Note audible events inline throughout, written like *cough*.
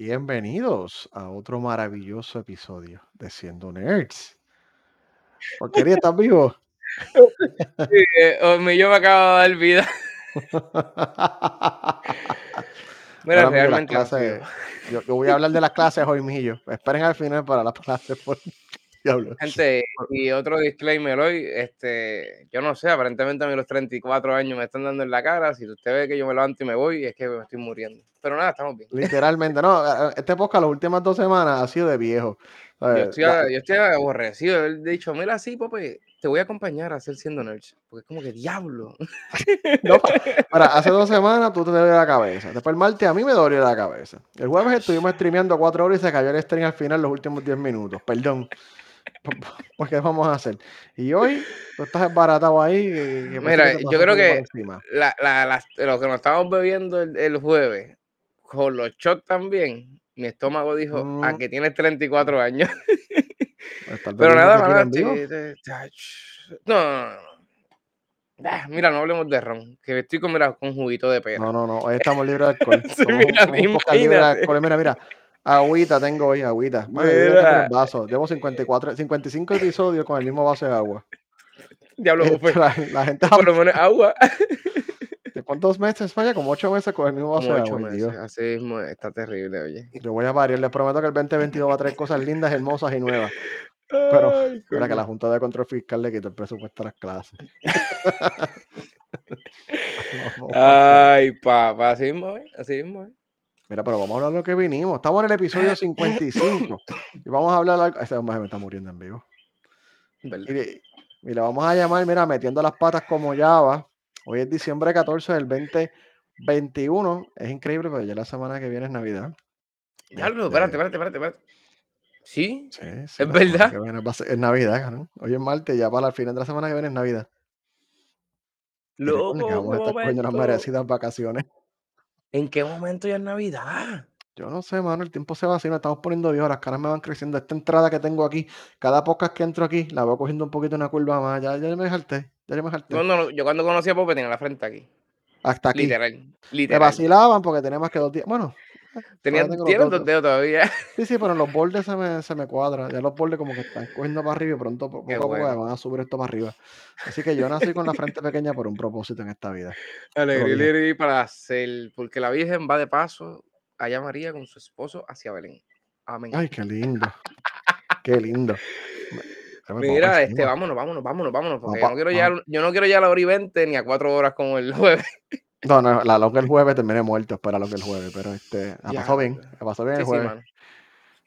Bienvenidos a otro maravilloso episodio de Siendo Nerds. Porquería, *laughs* ¿estás vivo? Sí, eh, oh, yo me acabo de dar vida. *laughs* Mira, Ahora realmente no clases, yo, yo voy a hablar de las clases hoy, mijillo. Esperen al final para las *laughs* clases, por diablo. Gente, y otro disclaimer hoy, este, yo no sé, aparentemente a mí los 34 años me están dando en la cara, si usted ve que yo me levanto y me voy, es que me estoy muriendo. Pero nada, estamos bien. Literalmente, no, este podcast las últimas dos semanas ha sido de viejo. Yo ¿sabes? estoy, La- yo estoy aborrecido haber dicho, mira, sí, papi, te voy a acompañar a hacer siendo nerds. Porque es como que diablo. *laughs* no, para, hace dos semanas tú te dolió la cabeza. Después el martes a mí me dolió la cabeza. El jueves estuvimos streameando cuatro horas y se cayó el stream al final los últimos 10 minutos. Perdón. Pues, *laughs* ¿qué vamos a hacer? Y hoy tú estás embaratado ahí. y- y que Mira, yo creo que la, lo que nos estábamos bebiendo el, el jueves, con los shots también, mi estómago dijo, a Mm. que tienes 34 años. Pues, *laughs* Pero nada, no, no, no, no. Ah, Mira, no hablemos de ron, que estoy con, mira, con juguito de pera. No, no, no. Hoy *laughs* estamos libres de alcohol. Sí, Somos un, mira, un. Mira, mira. Agüita tengo hoy, agüita. Bueno, yo tres vasos. Llevo 54, 55 episodios con el mismo vaso de agua. Diablo, Este, Buffet. la, la gente Por lo menos agua. *laughs* ¿De cuántos meses falla? Como ocho meses con el mismo vaso de ocho agua. meses, así mismo, está terrible, oye. Yo voy a variar. Les prometo que el 2022 va a traer cosas lindas, hermosas y nuevas. Pero, Ay, Mira que la Junta de Control Fiscal le quitó el presupuesto a las clases. *laughs* Ay, papá, así mismo, ¿eh? así mismo. Mira, pero vamos a hablar de lo que vinimos. Estamos en el episodio *laughs* 55 y vamos a hablar algo. Este hombre me está muriendo en vivo. Le vamos a llamar, mira, metiendo las patas como Java. Hoy es diciembre 14 del 2021. Es increíble, pero ya la semana que viene es Navidad. Diablo, Este, espérate, espérate, espérate, espérate. ¿Sí? Sí, sí, ¿Es verdad? es Navidad, cabrón. Hoy es martes, ya para el final de la semana que viene es Navidad. Loco, vamos a estar cogiendo unas merecidas vacaciones. ¿En qué momento ya es Navidad? Yo no sé, mano, el tiempo se va así, nos estamos poniendo viejos, las caras me van creciendo. Esta entrada que tengo aquí, cada podcast que entro aquí, la voy cogiendo un poquito una curva más. Ya, ya me jalté, ya me jalté. Cuando, yo cuando conocí a Pope tenía la frente aquí. Hasta aquí. Literal. Me Literal. vacilaban porque tenía más que dos días. Bueno, *laughs* Tenía, todavía tengo los tienen dos dedos todavía. *laughs* Sí, sí, pero los bordes se me, se me cuadran. Ya los bordes como que están cogiendo para arriba y pronto po- poco Qué a poco bueno. van a subir esto para arriba. Así que yo nací con la frente pequeña por un propósito en esta vida. Alegría, para hacer. Porque la Virgen va de paso allá María con su esposo hacia Belén. Amén. Ay, qué lindo. Qué lindo. Mira, este, vámonos, vámonos, vámonos, vámonos. Porque Vamos yo, no pa- quiero llegar, yo no quiero llegar a la hora y 20 ni a cuatro horas como el *laughs* jueves. No, no, la longa el jueves terminé muerto, espera lo que el jueves, pero este, la pasó bien, la pasó bien Sí, el jueves.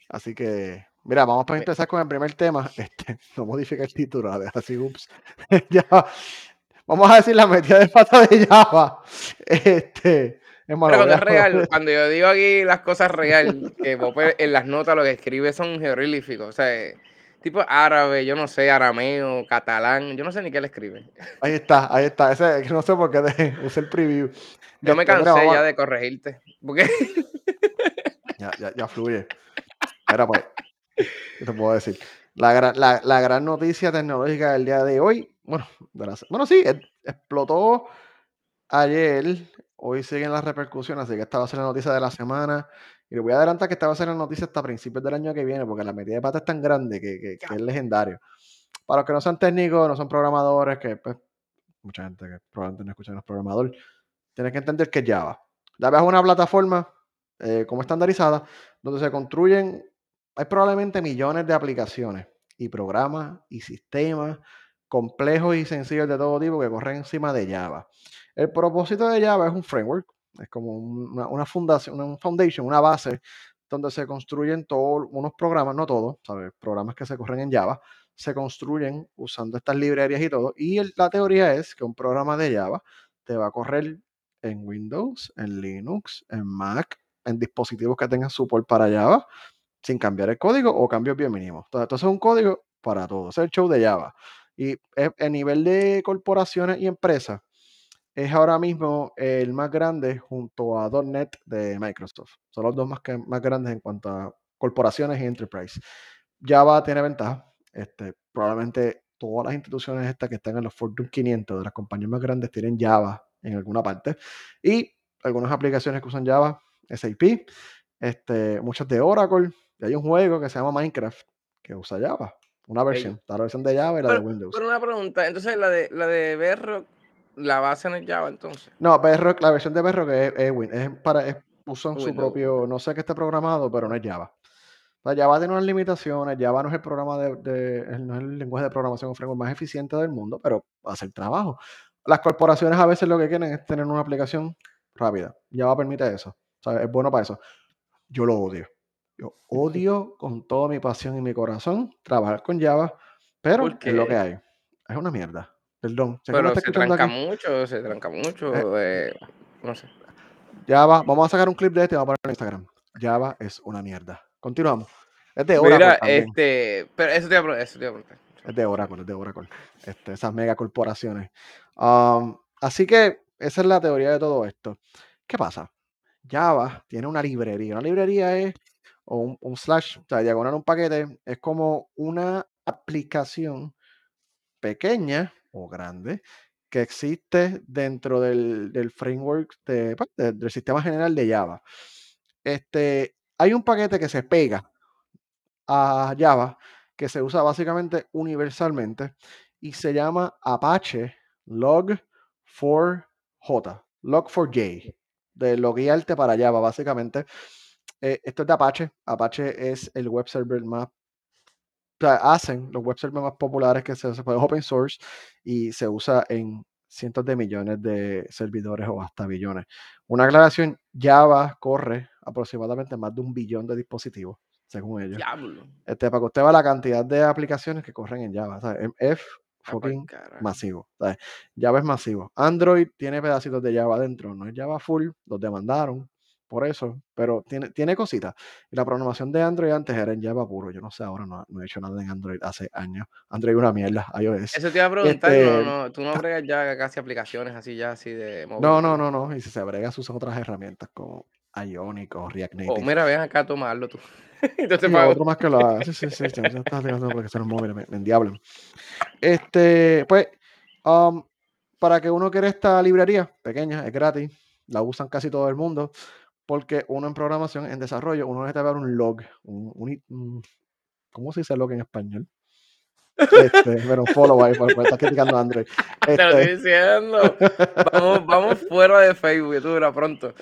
Así que, mira, vamos a Me- empezar con el primer tema. *laughs* Este, no modifica el título, deja así, ups. *laughs* ya, vamos a decir la metida de pata de Java. Este, es malo, Pero cuando es a- real, cuando yo digo aquí las cosas real, que Pope en las notas lo que escribe son jeroglíficos, o sea, eh, tipo árabe, yo no sé, arameo, catalán, yo no sé ni qué le escribe. Ahí está, ahí está. Ese, no sé por qué de- usé el preview. Yo me Este, mira, cansé ya de corregirte, porque *laughs* Ya, ya, ya fluye. Mira, pues, ¿qué te puedo decir? La, gra- la, la gran noticia tecnológica del día de hoy, bueno, de la bueno, sí, e- explotó ayer, hoy siguen las repercusiones, así que esta va a ser la noticia de la semana. Y le voy a adelantar que esta va a ser la noticia hasta principios del año que viene, porque la metida de pata es tan grande que, que- que es legendario. Para los que no son técnicos, no son programadores, que pues, mucha gente que probablemente no escucha a los programadores, tienes que entender que Java. Java es una plataforma eh, como estandarizada donde se construyen, hay probablemente millones de aplicaciones y programas y sistemas complejos y sencillos de todo tipo que corren encima de Java. El propósito de Java es un framework, es como un- una, una fundación, una foundation, una base donde se construyen todos unos programas, no todos, ¿sabes? Programas que se corren en Java, se construyen usando estas librerías y todo. Y el- la teoría es que un programa de Java te va a correr en Windows, en Linux, en Mac, en dispositivos que tengan support para Java, sin cambiar el código o cambios bien mínimos. Entonces, es un código para todo. Ese es el show de Java. Y a nivel de corporaciones y empresas, es ahora mismo el más grande junto a .NET de Microsoft. Son los dos más, que- más grandes en cuanto a corporaciones y enterprise. Java tiene ventaja. Este, probablemente todas las instituciones estas que están en los Fortune 500 de las compañías más grandes tienen Java en alguna parte. Y algunas aplicaciones que usan Java, SAP, este, muchos de Oracle. Y hay un juego que se llama Minecraft que usa Java. Una versión. La versión de Java y la de Windows. pero una pregunta, entonces la de la de Bedrock, la base en el Java entonces. No, Bedrock, la versión de Bedrock es, es, Win- es para, es- usan su propio, no sé qué esté programado, pero no es Java. O sea, Java tiene unas limitaciones, Java no es el programa de, de- no es el lenguaje de programación o framework más eficiente del mundo, pero hace el trabajo. Las corporaciones a veces lo que quieren es tener una aplicación rápida. Java permite eso. O sea, es bueno para eso. Yo lo odio. Yo odio *laughs* con toda mi pasión y mi corazón trabajar con Java, pero ¿Por es lo que hay. Es una mierda. Perdón. Pero se tranca aquí, mucho, se tranca mucho, eh, no sé. Java, vamos a sacar un clip de este y vamos a ponerlo en Instagram. Java es una mierda. Continuamos. Es de Oracle Mira, este, pero eso te iba a preguntar. Es de Oracle, es de Oracle. Este, esas megacorporaciones. Um, así que esa es la teoría de todo esto. ¿Qué pasa? Java tiene una librería. Una librería es, o un, un slash, o sea, diagonal un paquete, es como una aplicación pequeña o grande que existe dentro del, del framework de, pues, de- del sistema general de Java. Este, hay un paquete que se pega a Java que se usa básicamente universalmente y se llama Apache Log4j, Log4j, de loguearte para Java, básicamente. Eh, esto es de Apache. Apache es el web server más sea, hacen los web servers más populares que se, se puede open source y se usa en cientos de millones de servidores o hasta billones. Una aclaración, Java corre aproximadamente más de un billón de dispositivos, según ellos. Diablo. Este, para que usted vea la cantidad de aplicaciones que corren en Java. ¿sabes? Es- Ah, pa'l fucking masivo. ¿sabes? Java es masivo. Android tiene pedacitos de Java dentro. No es Java full, los demandaron por eso, pero tiene, tiene cositas. Y la programación de Android antes era en Java puro. Yo no sé, ahora no, no he hecho nada en Android hace años. Android es una mierda, iOS. Eso te iba a preguntar, Este, no, no, tú no *laughs* bregas ya casi aplicaciones así ya así de móvil. No, no, no, no. Y si se brega, se usan otras herramientas como Ionic o React Oh, Native. mira, ven acá, tomarlo tú. *laughs* Entonces, Sí, otro más que lo haga. Sí, sí, sí. sí, estás son los móviles, me, me endiablan. Este, pues, um, para que uno quiera esta librería pequeña, es gratis, la usan casi todo el mundo, porque uno en programación, en desarrollo, uno necesita ver un log, un, un un- ¿cómo se dice log en español? Este, un follow ahí, porque me está criticando Android. *laughs* te lo Este, estoy diciendo. Vamos, *laughs* vamos fuera de Facebook, tú verás pronto.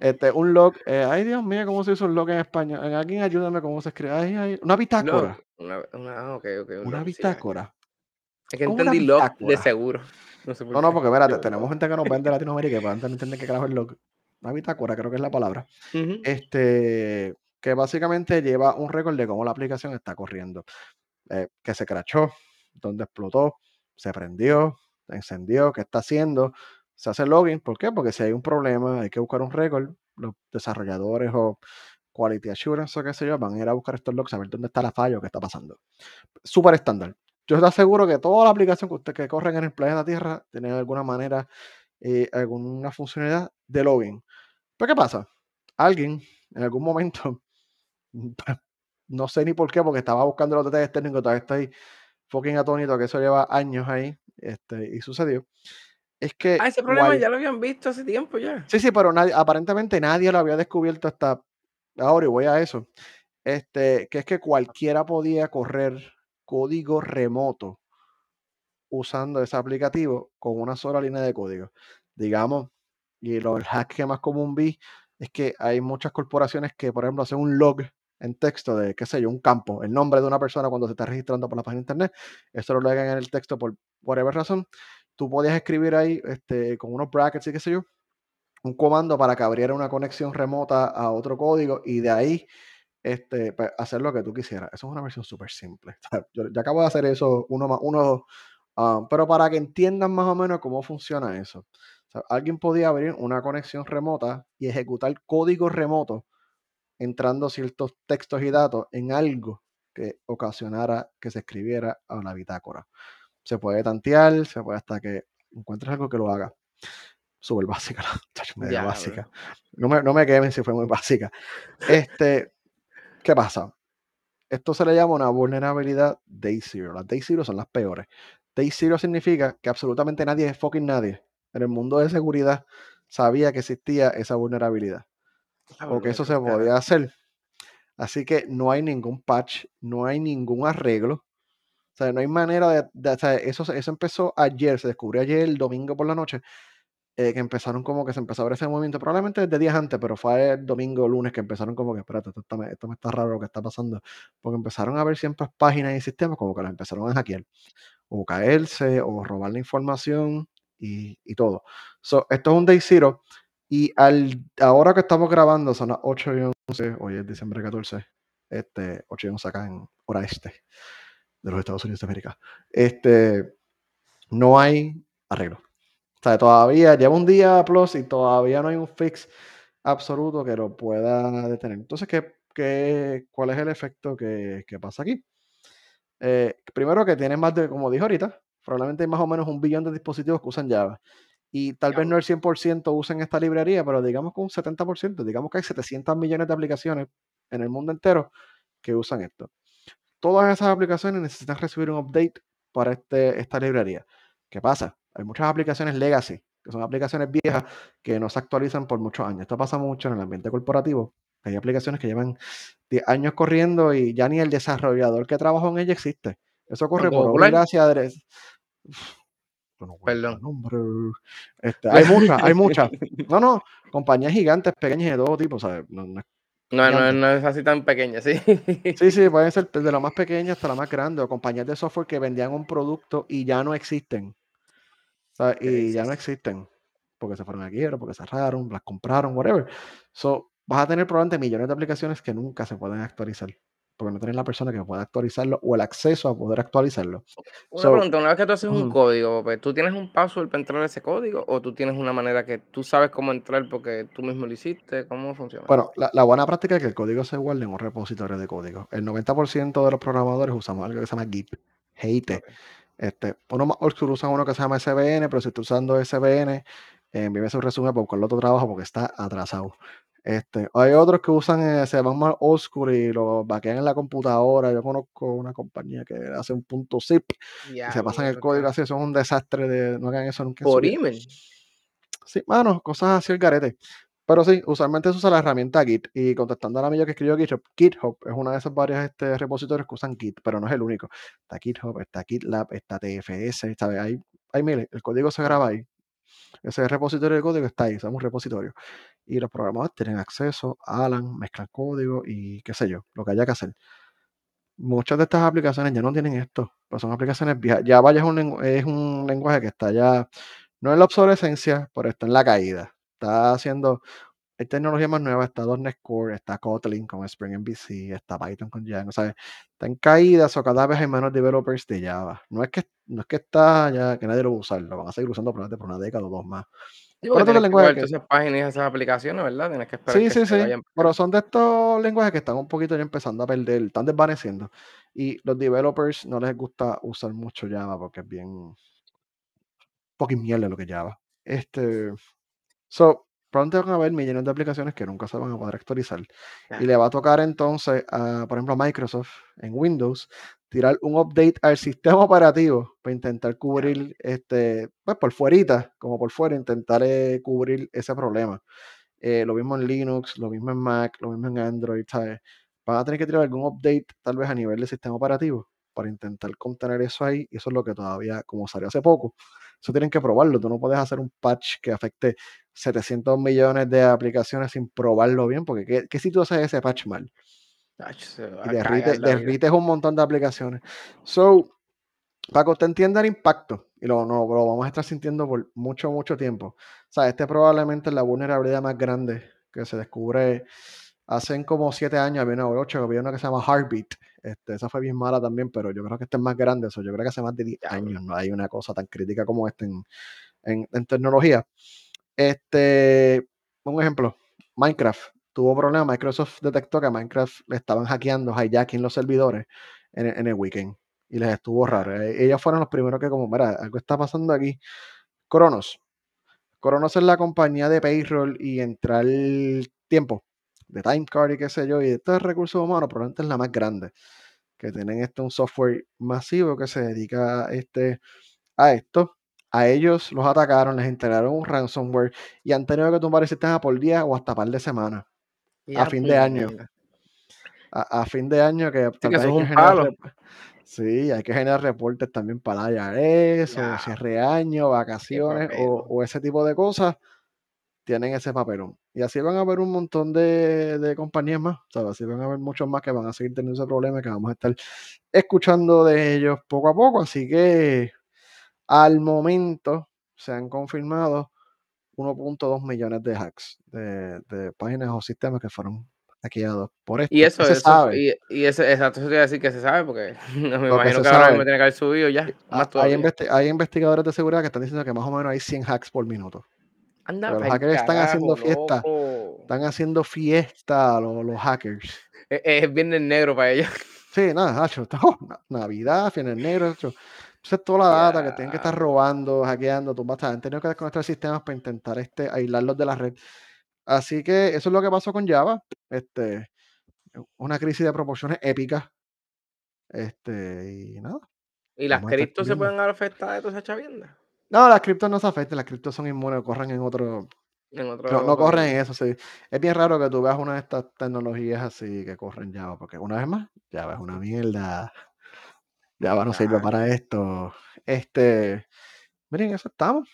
este, un log, eh, ay Dios mío, ¿cómo se dice un log en español? En alguien ayúdame cómo se escribe. Ay, ay, una bitácora. No, una, una, ah, ok, ok. un Una log, sí, bitácora. Es que ¿Cómo una entendí log de seguro. *laughs* No sé No, porque espérate, tenemos gente que nos ven de Latinoamérica y para entienden qué carajo es log. Una bitácora, creo que es la palabra. Este, que básicamente lleva un récord de cómo la aplicación está corriendo. Eh, que se crachó, dónde explotó, se prendió, encendió, qué está haciendo. Se hace login, ¿por qué? Porque si hay un problema, hay que buscar un récord. Los desarrolladores o quality assurance o qué sé yo, van a ir a buscar estos logs a ver dónde está la falla o qué está pasando. Súper estándar. Yo te aseguro que toda la aplicación que usted que corren en el planeta Tierra tiene de alguna manera eh, alguna funcionalidad de login. Pero ¿qué pasa? Alguien en algún momento, *laughs* no sé ni por qué, porque estaba buscando los detalles técnicos, todavía estoy fucking atónito, que eso lleva años ahí, este, y sucedió. Es que Ah, ese problema ya lo habían visto hace tiempo ya. Sí, sí, pero nadie, aparentemente nadie lo había descubierto hasta ahora, y voy a eso. Este, que es que cualquiera podía correr código remoto usando ese aplicativo con una sola línea de código. Digamos, y lo, el hack que más común vi es que hay muchas corporaciones que, por ejemplo, hacen un log en texto de, qué sé yo, un campo, el nombre de una persona cuando se está registrando por la página de internet, eso lo logan en el texto por whatever razón. Tú podías escribir ahí este, con unos brackets y qué sé yo, un comando para que abriera una conexión remota a otro código y de ahí este, pues, hacer lo que tú quisieras. Eso es una versión súper simple. *laughs* Yo, yo acabo de hacer eso uno más uno, ah, pero para que entiendan más o menos cómo funciona eso. Sea, alguien podía abrir una conexión remota y ejecutar código remoto entrando ciertos textos y datos en algo que ocasionara que se escribiera a la bitácora. Se puede tantear, se puede hasta que encuentres algo que lo haga. Súper básica, la *laughs* Diablo. básica. No me, no me quemen si fue muy básica. Este, ¿qué pasa? Esto se le llama una vulnerabilidad Day Zero. Las Day Zero son las peores. Day Zero significa que absolutamente nadie, fucking nadie, en el mundo de seguridad sabía que existía esa vulnerabilidad. o que eso se podía hacer. Así que no hay ningún patch, no hay ningún arreglo. O sea, no hay manera de, o sea, eso, eso empezó ayer, se descubrió ayer el domingo por la noche, eh, que empezaron como que se empezó a ver ese movimiento, probablemente desde días antes, pero fue el domingo o lunes que empezaron como que, espérate, esto, está, esto me está raro lo que está pasando, porque empezaron a ver siempre páginas y sistemas como que las empezaron a hackear, o caerse, o robar la información y, todo. So, esto es un day zero, y al, ahora que estamos grabando, son las 8 y 11, hoy es diciembre 14, este, 8 y 11 acá en hora este de los Estados Unidos de América. Este, no hay arreglo. O sea, todavía lleva un día plus y todavía no hay un fix absoluto que lo pueda detener. Entonces, ¿qué, qué, cuál es el efecto que, que pasa aquí? Eh, primero que tiene más de, como dije ahorita, probablemente hay más o menos un billón de dispositivos que usan Java. Y tal vez no el 100% usen esta librería, pero digamos que un 70%, digamos que hay 700 millones de aplicaciones en el mundo entero que usan esto todas esas aplicaciones necesitan recibir un update para este, esta librería. ¿Qué pasa? Hay muchas aplicaciones legacy, que son aplicaciones viejas que no se actualizan por muchos años. Esto pasa mucho en el ambiente corporativo. Hay aplicaciones que llevan 10 años corriendo y ya ni el desarrollador que trabajó en ella existe. Eso ocurre por obra gracia de... Perdón. Este, hay *laughs* muchas, hay muchas. No, no, compañías gigantes, pequeñas de todo tipo, ¿sabes? No, no, no, no, no, es así tan pequeña, sí. Sí, sí, *laughs* pueden ser desde la más pequeña hasta la más grande, o compañías de software que vendían un producto y ya no existen. Y ya no existen. Porque se fueron a quiebra, porque cerraron, las compraron, whatever. So, vas a tener probablemente millones de aplicaciones que nunca se pueden actualizar. Porque no tienes la persona que pueda actualizarlo o el acceso a poder actualizarlo. Una pregunta, una vez que tú haces un código, pues, ¿tú tienes un password para entrar a ese código o tú tienes una manera que tú sabes cómo entrar porque tú mismo lo hiciste? ¿Cómo funciona? Bueno, la, buena práctica es que el código se guarde en un repositorio de código. El 90% de los programadores usamos algo que se llama Git, Git. Este, uno más usa uno que se llama SBN, pero si estás usando SBN, envíame su resumen para buscarlo otro trabajo porque está atrasado. Este, hay otros que usan, eh, se van más old y lo vaquean en la computadora. Yo conozco una compañía que hace un punto zip y se pasan el código así. Eso es un desastre de no hagan eso nunca. Por email. Sí, mano, cosas así el garete. Pero sí, usualmente se usa la herramienta Git. Y contestando al amigo que escribió GitHub, GitHub es una de esas varias este, repositorios que usan Git, pero no es el único. Está GitHub, está GitLab, está TFS, ¿sabes? Hay, hay miles. El código se graba ahí. Ese repositorio de código está ahí, somos un repositorio. Y los programadores tienen acceso, Alan, mezclan código y qué sé yo, lo que haya que hacer. Muchas de estas aplicaciones ya no tienen esto, pues son aplicaciones viejas. Java ya es un, es un lenguaje que está ya, no en la obsolescencia, pero está en la caída. Está haciendo, hay tecnología más nueva, está .NET Core, está Kotlin con Spring MVC, está Python con Django, ¿sabes? Está en caída, o cada vez hay menos developers de Java. No es que, no es que está ya, que nadie lo va a usar, lo van a seguir usando probablemente por una década o dos más. Pero otro lenguaje que... esas páginas esas aplicaciones, ¿verdad? Tienes que esperar sí, sí, sí. Pero son de estos lenguajes que están un poquito ya empezando a perder, están desvaneciendo. Y los developers no les gusta usar mucho Java porque es bien... Poquín mierda lo que Java. Este... So, pronto van a haber millones de aplicaciones que nunca se van a poder actualizar. Y le va a tocar entonces, a, por ejemplo, a Microsoft en Windows tirar un update al sistema operativo para intentar cubrir, este, pues por fuerita, como por fuera, intentar eh, cubrir ese problema. Eh, lo mismo en Linux, lo mismo en Mac, lo mismo en Android, ¿sabes? Van a tener que tirar algún update tal vez a nivel del sistema operativo para intentar contener eso ahí. Y eso es lo que todavía, como salió hace poco, eso tienen que probarlo. Tú no puedes hacer un patch que afecte 700 millones de aplicaciones sin probarlo bien, porque ¿qué, qué si tú haces ese patch mal? y derrites un montón de aplicaciones. So, para que usted entienda el impacto, y lo, no, lo vamos a estar sintiendo por mucho, mucho tiempo. O sea, este probablemente es la vulnerabilidad más grande que se descubre hace como siete años, había una, ocho, había una que se llama Heartbeat. Este, esa fue bien mala también, pero yo creo que este es más grande. Eso, yo creo que hace más de 10 años no hay una cosa tan crítica como esta en, en, en tecnología. Este, un ejemplo, Minecraft tuvo problemas, Microsoft detectó que a Minecraft le estaban hackeando, hijacking los servidores en, el weekend y les estuvo raro. E, ellos fueron los primeros que como, mira, algo está pasando aquí. Cronos. Cronos es la compañía de payroll y entrar tiempo de time card y qué sé yo, y de estos recursos humanos, probablemente es la más grande. Que tienen este un software masivo que se dedica este, a esto. A ellos los atacaron, les integraron un ransomware y han tenido que tumbar el sistema por día o hasta par de semanas a fin de año. A, a, fin de año que sí, que es un palo. Sí, hay que generar reportes también para allá eso, cierre de año, vacaciones o, o, ese tipo de cosas, tienen ese papelón. Y así van a haber un montón de, de compañías más, ¿sabes? Así van a haber muchos más que van a seguir teniendo ese problema que vamos a estar escuchando de ellos poco a poco. Así que al momento se han confirmado 1.2 millones de hacks de, de páginas o sistemas que fueron hackeados por esto. Y eso, se sabe. Y, y eso, exacto, eso te decir que se sabe, porque *laughs* me imagino que ahora me tiene que haber subido ya. Más hay, hay, investigadores de seguridad que están diciendo que más o menos hay 100 hacks por minuto. Anda, los hackers están haciendo fiesta. Están haciendo fiesta los, los hackers. Es, es viernes negro para ellos. *laughs* Sí, nada, Nacho. *laughs* Navidad, viernes negro. Entonces, toda la data que tienen que estar robando, hackeando, tú han tenido que desconectar sistemas para intentar este, aislarlos de la red. Así que eso es lo que pasó con Java. Este, una crisis de proporciones épicas. Este, y nada. ¿Y las criptos se pueden afectar de toda esa chavienda? No, las criptos no se afectan, las criptos son inmunes, corren en otro. En otro no, no, corren en eso, sí. Es bien raro que tú veas una de estas tecnologías así que corren Java, porque una vez más, Java es una mierda. Java no sirve para esto. Este. Miren, eso estamos.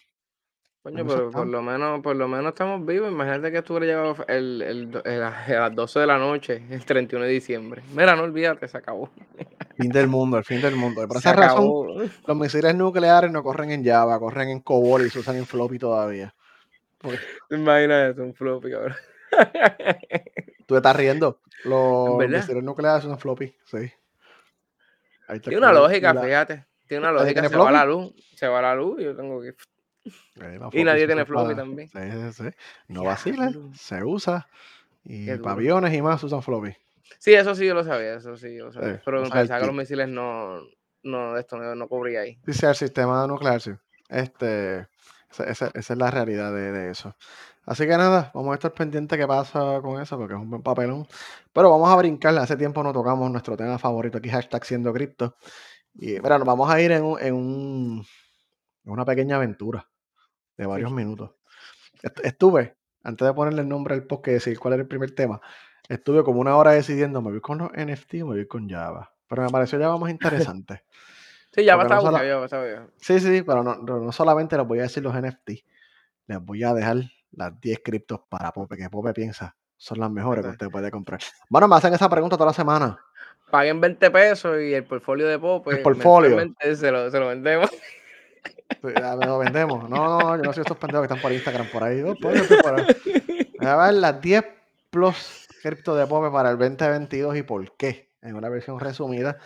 Coño, pero por lo menos, por lo menos estamos vivos. Imagínate que estuviera llegado el, el, el, a las 12 de la noche, el 31 de diciembre. Mira, no olvídate, se acabó. *laughs* Fin del mundo, el fin del mundo. Por esa razón, los misiles nucleares no corren en Java, corren en COBOL y se usan en floppy todavía. Imagínate, un floppy, cabrón. *laughs* Tú estás riendo. Los misiles nucleares son floppy, sí. Tiene una lógica, fíjate. Tiene una lógica. Se va la luz, se va la luz y yo tengo que *laughs* y nadie tiene floppy también. Sí, sí, sí. No vacila, se usa. Y para aviones y más usan floppy. Sí, eso sí yo lo sabía, eso sí yo lo sabía. Pero pensaba que los misiles no, no, esto no, no cubría ahí. Sí, el sistema nuclear, sí. Este, esa, esa, es la realidad de, de, eso. Así que nada, vamos a estar pendientes qué pasa con eso, porque es un buen papelón. Pero vamos a brincar, hace tiempo no tocamos nuestro tema favorito aquí, hashtag siendo cripto. Y mira, nos vamos a ir en, un, en, un, en una pequeña aventura de varios minutos. Estuve, antes de ponerle el nombre al post que decir cuál era el primer tema, estuve como una hora decidiendo, me voy con los NFT o me voy con Java. Pero me pareció Java más *laughs* interesante. sí, Java está no Java está bien. Sí, sí, pero no, no, solamente les voy a decir los NFT, les voy a dejar las 10 criptos para Pope, que Pope piensa son las mejores que usted puede comprar. Bueno, me hacen esa pregunta toda la semana. Paguen 20 pesos y el portfolio de Pope. El portfolio. Se lo, se lo vendemos. Me lo vendemos. No, no, yo no soy estos pendejos que están por Instagram por ahí. Oh, pues, voy a ver las 10 plus cripto de Pope para el 2022 y por qué. En una versión resumida.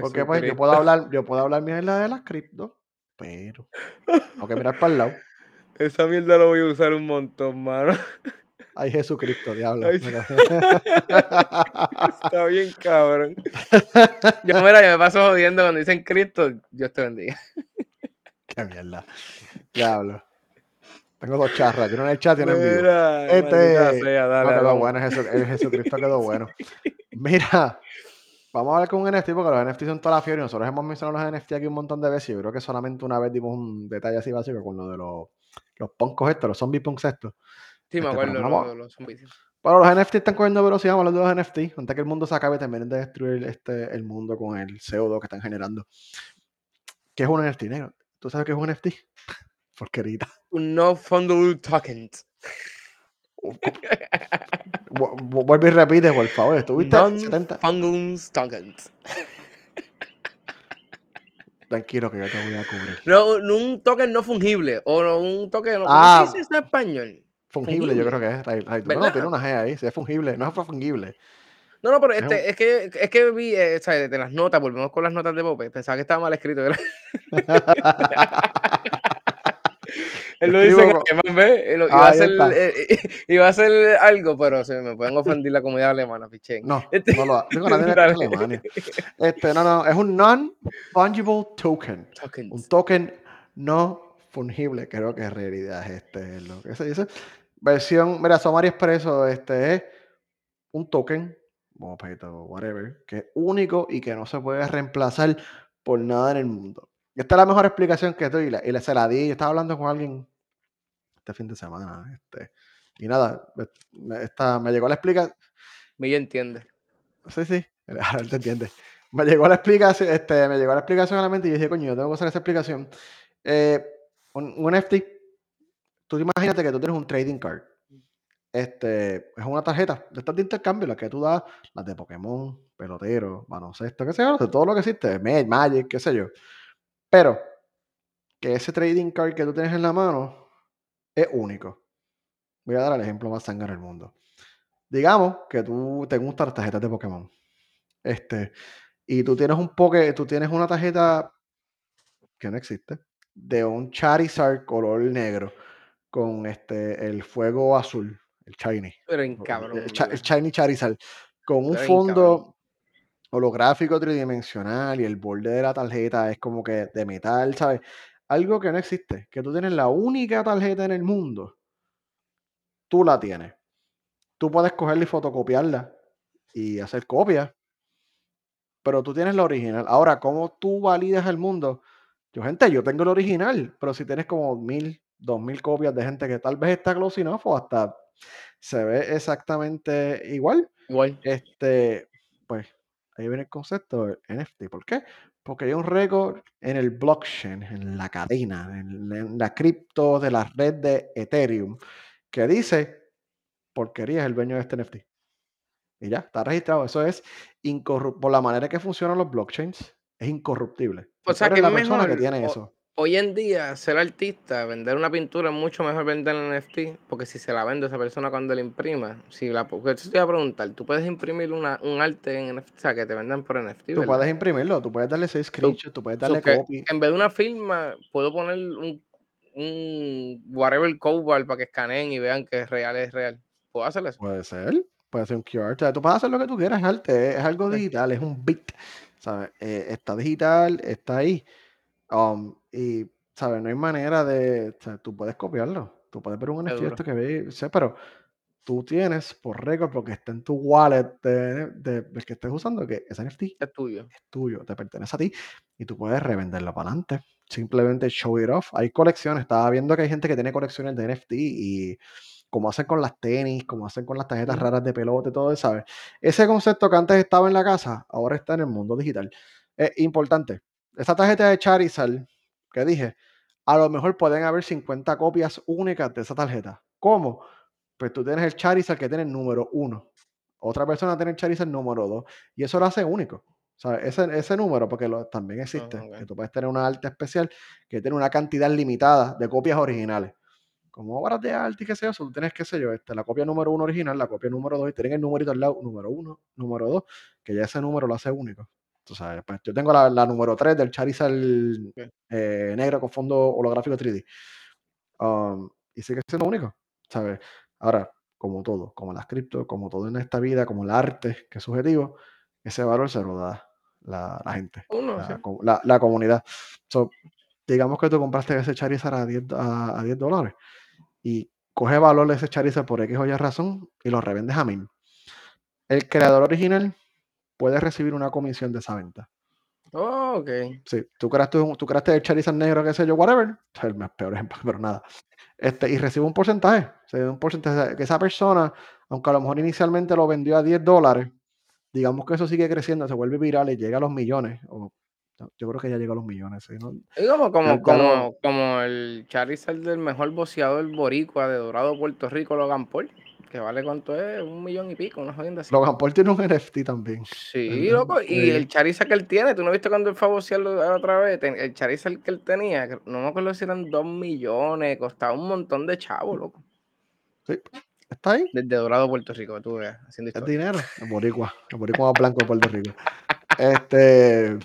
Porque pues yo puedo hablar, yo puedo hablar mierda de las cripto, pero tengo que mirar para el lado. Esa mierda lo voy a usar un montón, mano. Ay, Jesucristo, diablo. Está bien, cabrón. *laughs* Yo, mira, yo me paso jodiendo cuando dicen Cristo, Dios te bendiga. Qué *laughs* mierda. Diablo. Tengo dos charras. Tiene en el chat y uno en vivo. Este. Sea, dale, no, quedó bueno. el Jesucristo quedó bueno. *laughs* Mira. Vamos a ver con un NFT porque los NFT son toda la fiebre. Nosotros hemos mencionado los NFT aquí un montón de veces. Yo creo que solamente una vez dimos un detalle así básico con lo de los, los estos, los zombie punks estos. Sí, me este, acuerdo de los, zombies. Pero los NFT están cogiendo velocidad, vamos hablando de los NFT. Antes que el mundo se acabe, terminen de destruir este, el mundo con el pseudo que están generando. ¿Qué es un NFT negro? ¿Tú sabes qué es un NFT? *laughs* Porquerita. Un no fungible token. Vuelve y repite, por favor. ¿Estuviste? Non 70? fungible tokens. Tranquilo que yo te voy a cubrir. No, un token no fungible. O un token. No, ah, ¿Cómo en español? Fungible, yo creo que es. No, tiene una G ahí. Si es fungible, no es fungible. No, no, pero este, es, que, es que vi, eh, o sea, de las notas, volvemos con las notas de Pope, pensaba que estaba mal escrito. *laughs* Él lo dice que más ve, iba, a hacer, eh, iba a hacer algo, pero se me pueden ofender la comunidad alemana, piché. No, este, no lo digo, nadie de Alemania. Este, no, no, es un non-fungible token. Un token no fungible, creo que en realidad es este, lo que se dice. Versión, mira, Somari Expreso, este es un token whatever, que es único y que no se puede reemplazar por nada en el mundo. Esta es la mejor explicación que doy y, la, se la di. Yo estaba hablando con alguien este fin de semana, este, Y nada, me, esta, me llegó la explicación. Millo entiende. Sí, sí, *laughs* ahora te entiende. Me llegó la explicación, este, me llegó la explicación a la mente y yo dije, coño, yo tengo que hacer esa explicación. Eh, un, un NFT, tú imagínate que tú tienes un trading card. Este, es una tarjeta de estas de intercambio, la que tú das, las de Pokémon, pelotero, baloncesto, qué sé yo, de todo lo que existe, Magic, qué sé yo. Pero que ese trading card que tú tienes en la mano es único. Voy a dar el ejemplo más sangre del mundo. Digamos que tú te gustan las tarjetas de Pokémon. Este, y tú tienes un poke, tú tienes una tarjeta que no existe, de un Charizard color negro con este el fuego azul, el shiny. Pero en cabrón. El, el shiny Charizard con un fondo holográfico tridimensional y el borde de la tarjeta es como que de metal, ¿sabes? Algo que no existe, que tú tienes la única tarjeta en el mundo, tú la tienes. Tú puedes cogerla y fotocopiarla y hacer copias, pero tú tienes la original. Ahora, ¿cómo tú validas el mundo? Yo, gente, yo tengo el original, pero si tienes como mil, dos mil copias de gente que tal vez está close enough o hasta se ve exactamente igual. Igual. Este, pues ahí viene el concepto del NFT. ¿Por qué? Porque hay un récord en el blockchain, en la cadena, en, la cripto de la red de Ethereum, que dice, porquería es el dueño de este NFT. Y ya, está registrado. Eso es incorruptible. Por la manera que funcionan los blockchains, es incorruptible. O sea, que la persona que tiene eso. Hoy en día, ser artista, vender una pintura es mucho mejor vender en NFT, porque si se la vende esa persona cuando la imprima, si la, porque te voy a preguntar, tú puedes imprimir una, un arte en NFT, o sea, que te vendan por NFT, Tú puedes imprimirlo, tú puedes darle ese screenshot, tú, puedes darle copy. En vez de una firma, puedo poner un, un whatever code para que escaneen y vean que es real, es real. ¿Puedo hacer eso? Puede ser, puede ser un QR, o sea, tú puedes hacer lo que tú quieras, es arte, es algo digital, es un bit, ¿sabes? Eh, está digital, está ahí. Um, y, ¿sabes? No hay manera de. O sea, tú puedes copiarlo. Tú puedes ver un NFT que ve, pero tú tienes por récord, porque está en tu wallet de, de, que estés usando, que ese NFT es tuyo. Es tuyo, te pertenece a ti y tú puedes revenderlo para adelante. Simplemente show it off. Hay colecciones. Estaba viendo que hay gente que tiene colecciones de NFT y como hacen con las tenis, como hacen con las tarjetas raras de pelote, todo eso, ¿sabes? Ese concepto que antes estaba en la casa, ahora está en el mundo digital. Es importante. Esta tarjeta de Charizard que dije, a lo mejor pueden haber 50 copias únicas de esa tarjeta. ¿Cómo? Pues tú tienes el Charizard que tiene el número 1. Otra persona tiene el Charizard número 2. Y eso lo hace único. O ese, ese número, porque también existe, que tú puedes tener una arte especial que tiene una cantidad limitada de copias originales. Como obras de arte y qué sé yo, tú tienes, qué sé yo, este, la copia número 1 original, la copia número 2, y tienen el numerito al lado, número 1, número 2, que ya ese número lo hace único. Pues, yo tengo la, número 3 del Charizard eh, negro con fondo holográfico 3D. Um, y sigue siendo único, ¿sabes? Ahora, como todo, como las cripto, como todo en esta vida, como el arte, que es subjetivo, ese valor se lo da la, gente, la, comunidad. digamos que tú compraste ese Charizard a 10, a, 10 dólares y coge valor ese Charizard por X o Y razón y lo revendes a mil. El creador original puedes recibir una comisión de esa venta. Oh, ok. Sí, tú creaste, tú creaste el Charizard negro, qué sé yo, whatever. El peor ejemplo, *laughs* pero nada. Este, y recibe un porcentaje. un porcentaje que esa persona, aunque a lo mejor inicialmente lo vendió a 10 dólares, digamos que eso sigue creciendo, se vuelve viral y llega a los millones. O, yo creo que ya llega a los millones. como, como, como, como el Charizard del mejor boceador boricua de Dorado, Puerto Rico, Logan Paul que vale cuánto es, un millón y pico, una jodienda así. Logan Paul tiene un NFT también. Sí, loco, y el Charizard que él tiene, ¿tú no viste cuando él fue a la otra vez? El Charizard que él tenía, no me acuerdo si eran dos millones, costaba un montón de chavo, loco. Sí, está ahí. Desde Dorado, Puerto Rico, tú veas, haciendo historia. Es dinero, el boricua, el boricua más blanco de Puerto Rico. este...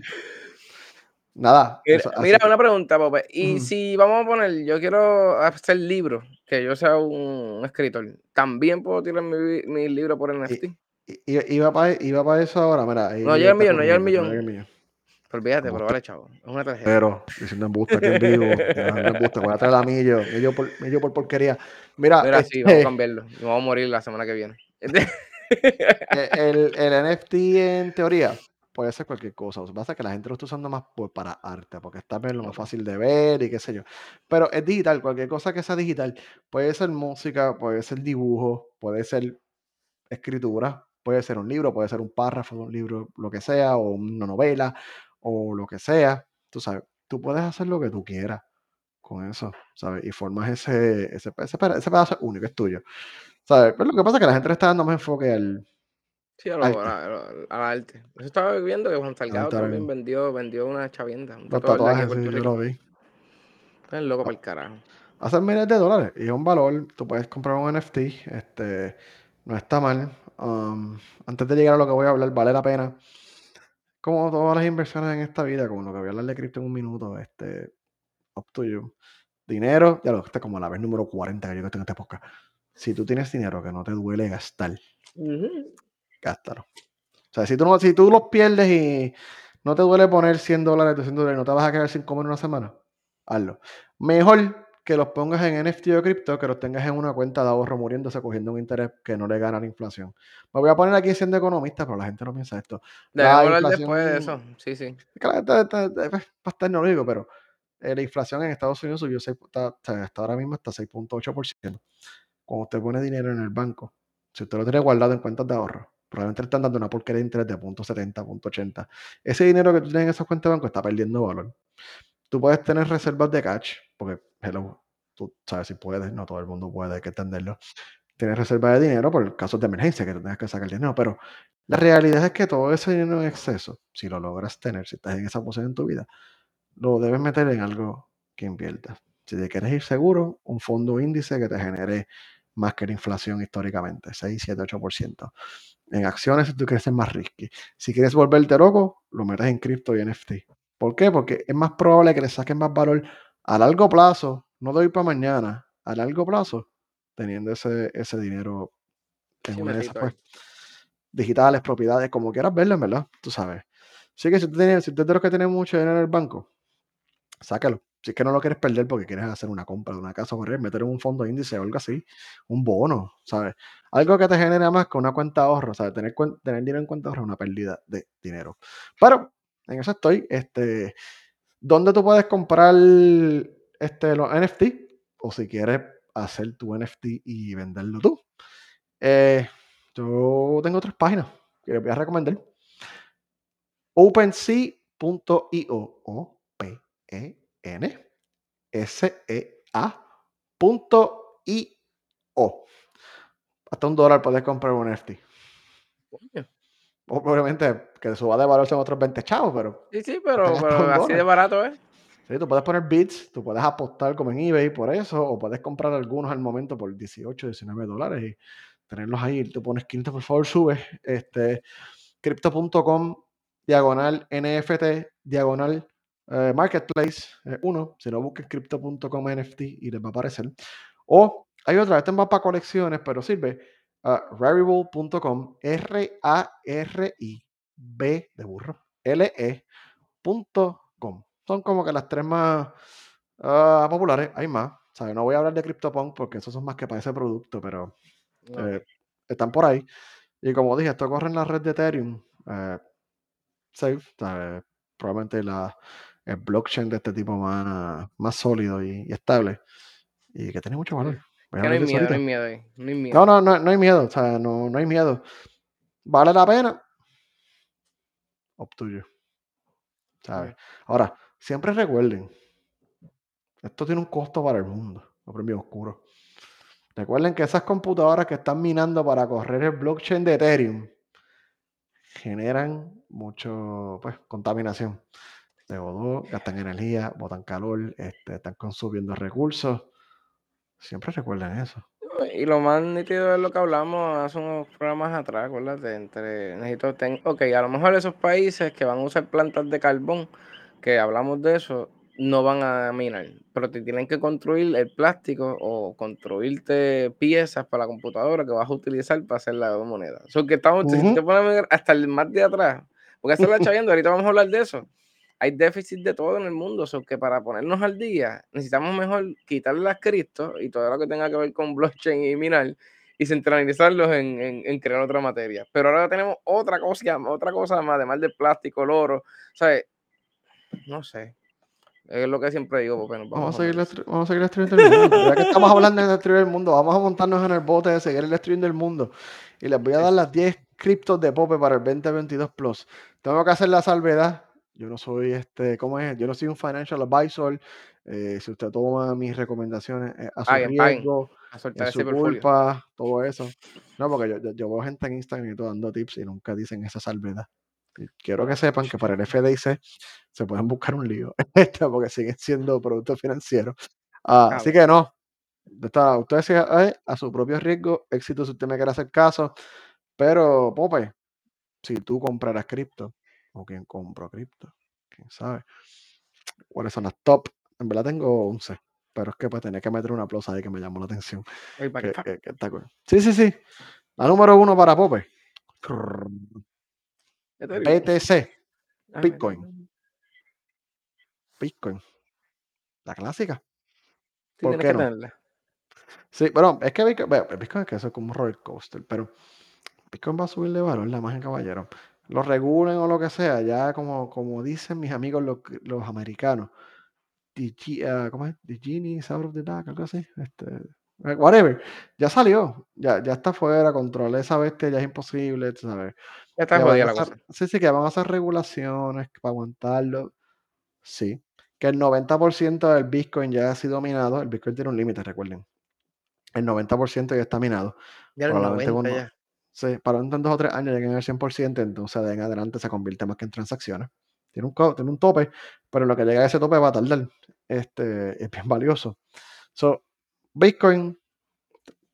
Nada. Mira, una pregunta, Pope. Y si vamos a poner, yo quiero hacer libros, que yo sea un escritor, ¿también puedo tirar mi, mi libro por NFT? Y, iba para iba para eso ahora, mira. No llega el millón, no llega el millón. Olvídate, pero vale, chavo. Es una tarjeta. Pero, diciendo embuste aquí en vivo. no embuste, voy a traer a Millo. Millo por, millo por porquería. Mira, Mira sí, vamos a este cambiarlo. Y vamos a morir la semana que viene. el, el NFT, en teoría, puede ser cualquier cosa. Lo que pasa es que la gente lo está usando más para arte, porque está bien lo más fácil de ver y qué sé yo. Pero es digital, cualquier cosa que sea digital. Puede ser música, puede ser dibujo, puede ser escritura, puede ser un libro, puede ser un párrafo de un libro, lo que sea, o una novela, o lo que sea. Tú sabes, tú puedes hacer lo que tú quieras con eso, ¿sabes? Y formas ese, ese, ese, pedazo único, es tuyo. ¿Sabes? Pero lo que pasa es que la gente le está dando más enfoque al. Sí, a arte. al arte. Eso estaba viendo que Juan Salgado también vendió, vendió una chavienda. Un Los tatuajes, sí, yo lo vi. Es loco para el carajo. Hacen miles de dólares y es un valor. Tú puedes comprar un NFT. Este, no está mal. Um, antes de llegar a lo que voy a hablar, vale la pena. Como todas las inversiones en esta vida, como lo que voy a hablar de cripto en un minuto, este, up to you. Dinero, ya lo está como la vez número 40 que yo tengo en esta época. Si tú tienes dinero que no te duele gastar, gástalo. O sea, si tú, no, si tú los pierdes y no te duele poner 100 dólares, 200 dólares, no te vas a quedar sin comer una semana, hazlo. Mejor que los pongas en NFT o cripto que los tengas en una cuenta de ahorro muriéndose cogiendo un interés que no le gana la inflación. Me voy a poner aquí siendo economista, pero la gente no piensa esto. hablar después de eso, sí, sí. Bastante no lo digo, pero eh, la inflación en Estados Unidos subió está, hasta ahora mismo hasta 6.8%. Cuando usted pone dinero en el banco, si usted lo tiene guardado en cuentas de ahorro, probablemente le están dando una porquería de interés de 0.70, 0.80. Ese dinero que tú tienes en esas cuentas de banco está perdiendo valor. Tú puedes tener reservas de cash, porque, tú sabes si puedes, no todo el mundo puede, hay que entenderlo. Tienes reservas de dinero por casos de emergencia que tengas que sacar dinero, pero la realidad es que todo ese dinero en exceso, si lo logras tener, si estás en esa posición en tu vida, lo debes meter en algo que inviertas. Si te quieres ir seguro, un fondo índice que te genere más que la inflación históricamente, 6, 7, 8%. En acciones, tú quieres ser más risky. Si quieres volverte loco, lo metes en cripto y NFT. ¿Por qué? Porque es más probable que le saquen más valor a largo plazo, no doy para mañana, a largo plazo, teniendo ese, ese dinero en una de esas, pues, digitales, propiedades, como quieras verlo, verdad, tú sabes. Así que si tú, tienes, si tú que tiene mucho dinero en el banco, sácalo. Si es que no lo quieres perder porque quieres hacer una compra de una casa correr, meter un fondo índice o algo así, un bono, ¿sabes? Algo que te genere más que una cuenta de ahorro, ¿sabes? Tener, tener dinero en cuenta de ahorro es una pérdida de dinero. Pero en eso estoy. Este, ¿Dónde tú puedes comprar este, los NFT? O si quieres hacer tu NFT y venderlo tú. Eh, yo tengo tres páginas que les voy a recomendar. OpenSea.io P-E-N S-E-A.io. Hasta un dólar puedes comprar un NFT. Obviamente que suba de valor son otros 20 chavos, pero. Sí, sí, pero, *laughs* así de barato es. Sí, tú puedes poner bits, tú puedes apostar como en eBay por eso, o puedes comprar algunos al momento por 18, 19 dólares y tenerlos ahí. Tú pones 15, por favor, subes. Este, crypto.com, diagonal NFT, diagonal eh, marketplace, eh, uno, si no busques crypto.com NFT y les va a aparecer. O hay otra, este va para colecciones, pero sirve. Uh, rarible.com, R-A-R-I-B de burro, L-E.com. Son como que las tres más uh, populares. Hay más. ¿sabes? No voy a hablar de CryptoPunk porque esos son más que para ese producto, pero eh, están por ahí. Y como dije, esto corre en la red de Ethereum. safe, probablemente la, el blockchain de este tipo más, más sólido y, estable y que tiene mucho valor. no, hay miedo, no hay miedo, no No, no, no, hay miedo, o sea, no, no hay miedo. ¿Vale la pena? To ¿Sabes? Ahora, siempre recuerden, esto tiene un costo para el mundo, lo premio oscuro. Recuerden que esas computadoras que están minando para correr el blockchain de Ethereum generan mucho, pues, contaminación. CO2, gastan energía, botan calor, este, están consumiendo recursos. Siempre recuerden eso. Y lo más nítido es lo que hablamos hace unos programas atrás, acuérdate, entre necesito ok, a lo mejor esos países que van a usar plantas de carbón, que hablamos de eso, no van a minar, pero te tienen que construir el plástico o construirte piezas para la computadora que vas a utilizar para hacer la moneda. O que estamos, si te pones hasta el más de atrás, porque eso lo está viendo, ahorita vamos a hablar de eso hay déficit de todo en el mundo, o que para ponernos al día necesitamos mejor quitarle las criptos y todo lo que tenga que ver con blockchain y minar y centralizarlos en, crear otra materia. Pero ahora tenemos otra cosa, otra cosa más, además del plástico, el oro, ¿sabes? No sé. Es lo que siempre digo, vamos, vamos, a seguir vamos a seguir destruyendo el mundo. Ya que estamos hablando de destruir el mundo, vamos a montarnos en el bote de seguir destruyendo el mundo. Y les voy a dar las 10 criptos de Pope para el 2022 Plus. Tengo que hacer la salvedad. Yo no soy este, ¿cómo es? Yo no soy un financial advisor. Eh, si usted toma mis recomendaciones eh, a su riesgo, a, su culpa, todo eso. No, porque yo, yo, veo gente en Instagram y todo dando tips y nunca dicen esa salvedad. quiero que sepan que para el FDIC se pueden buscar un lío, *laughs* porque siguen siendo productos financieros. Ah, así que no, usted sigue a su propio riesgo, éxito si usted me quiere hacer caso, pero Pope, si tú compraras cripto, o quien compró cripto, quién sabe, cuáles son las top, en verdad tengo 11, pero es que pues tenía que meter una plaza ahí que me llamó la atención. Sí, sí, sí. La número uno para Pope. BTC. Bitcoin. Bitcoin. La clásica. ¿Por qué no? Sí, pero es que Bitcoin, Bitcoin es que eso es como un roller coaster, pero Bitcoin va a subir de valor, la en caballero. Lo regulen o lo que sea, ya como, como dicen mis amigos los, los americanos. Uh, ¿Cómo es? The Genie out of the dark, algo así. Este, eh, whatever. Ya salió. Ya, ya está fuera. Controlar esa bestia ya es imposible, ¿sabes? Ya está jodida la cosa. Sí, sí, que van a hacer regulaciones para aguantarlo. Sí. Que el 90% del Bitcoin ya ha sido minado. El Bitcoin tiene un límite, recuerden. El 90% ya está minado. Ya el 90 ya. Sí, para en dos o tres años lleguen al 100%, entonces de en adelante se convierte más que en transacciones. Tiene un, tiene un tope, pero lo que llega a ese tope va a tardar. Este, es bien valioso. So, Bitcoin,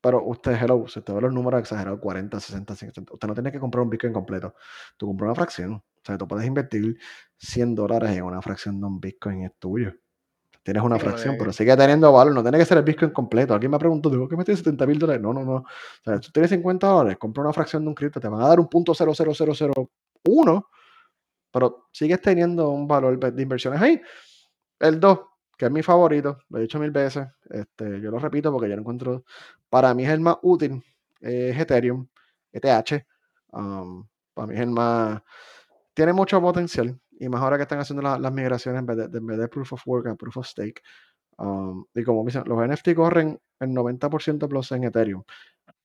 pero usted, hello, si usted ve los números exagerados, 40, 60, 50, usted no tiene que comprar un Bitcoin completo. Tú compras una fracción. O sea, tú puedes invertir 100 dólares en una fracción de un Bitcoin, es tuyo. Tienes una fracción, pero sigue teniendo valor. No tiene que ser el Bitcoin completo. Alguien me preguntado, digo, ¿qué me tienes 70 mil dólares? No, no, no. O sea, tú tienes 50 dólares, compra una fracción de un cripto, te van a dar un punto 00001, pero sigues teniendo un valor de inversiones ahí. El 2, que es mi favorito, lo he dicho mil veces, este, yo lo repito porque yo lo encuentro, para mí es el más útil, es Ethereum, ETH. Um, para mí es el más, tiene mucho potencial y más ahora que están haciendo las migraciones en vez, de, en vez de Proof of Work a Proof of Stake. Um, y como dicen, los NFT corren el 90% plus en Ethereum.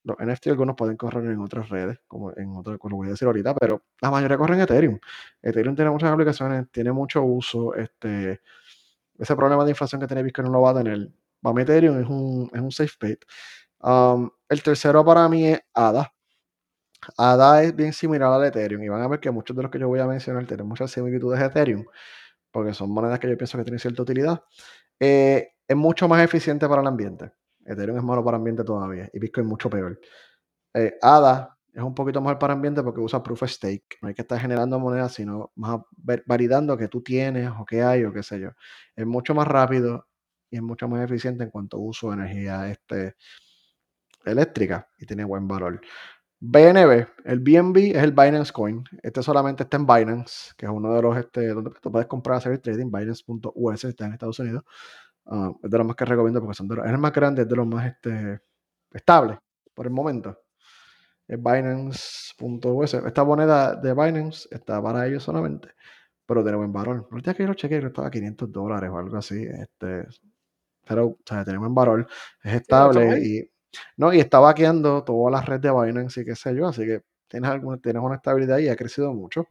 Los NFT algunos pueden correr en otras redes, como en otras, lo voy a decir ahorita, pero la mayoría corren en Ethereum. Ethereum tiene muchas aplicaciones, tiene mucho uso. Este, ese problema de inflación que tiene Bitcoin no lo va a tener. Para Ethereum es un, es un safe bet. Um, el tercero para mí es ADA. ADA es bien similar al Ethereum y van a ver que muchos de los que yo voy a mencionar tienen muchas similitudes de Ethereum, porque son monedas que yo pienso que tienen cierta utilidad. Eh, es mucho más eficiente para el ambiente. Ethereum es malo para el ambiente todavía y Bitcoin mucho peor. Eh, ADA es un poquito mejor para el ambiente porque usa proof of stake. No hay que estar generando monedas, sino más validando que tú tienes o que hay o qué sé yo. Es mucho más rápido y es mucho más eficiente en cuanto a uso de energía este, eléctrica y tiene buen valor. BNB, el BNB es el Binance Coin. Este solamente está en Binance, que es uno de los este, donde tú puedes comprar hacer trading. Binance.us está en Estados Unidos. Ah, es de los más que recomiendo porque son de los, es el más grande, es de los más este, estables por el momento. Es Binance.us. Esta moneda de Binance está para ellos solamente, pero tiene buen valor. El día que yo lo chequeé, estaba a 500 dólares o algo así. Este, pero, o sea, tiene buen valor, es estable y no, y está vaqueando toda la red de Binance y qué sé yo, así que tienes, alguna, tienes una estabilidad y ha crecido mucho.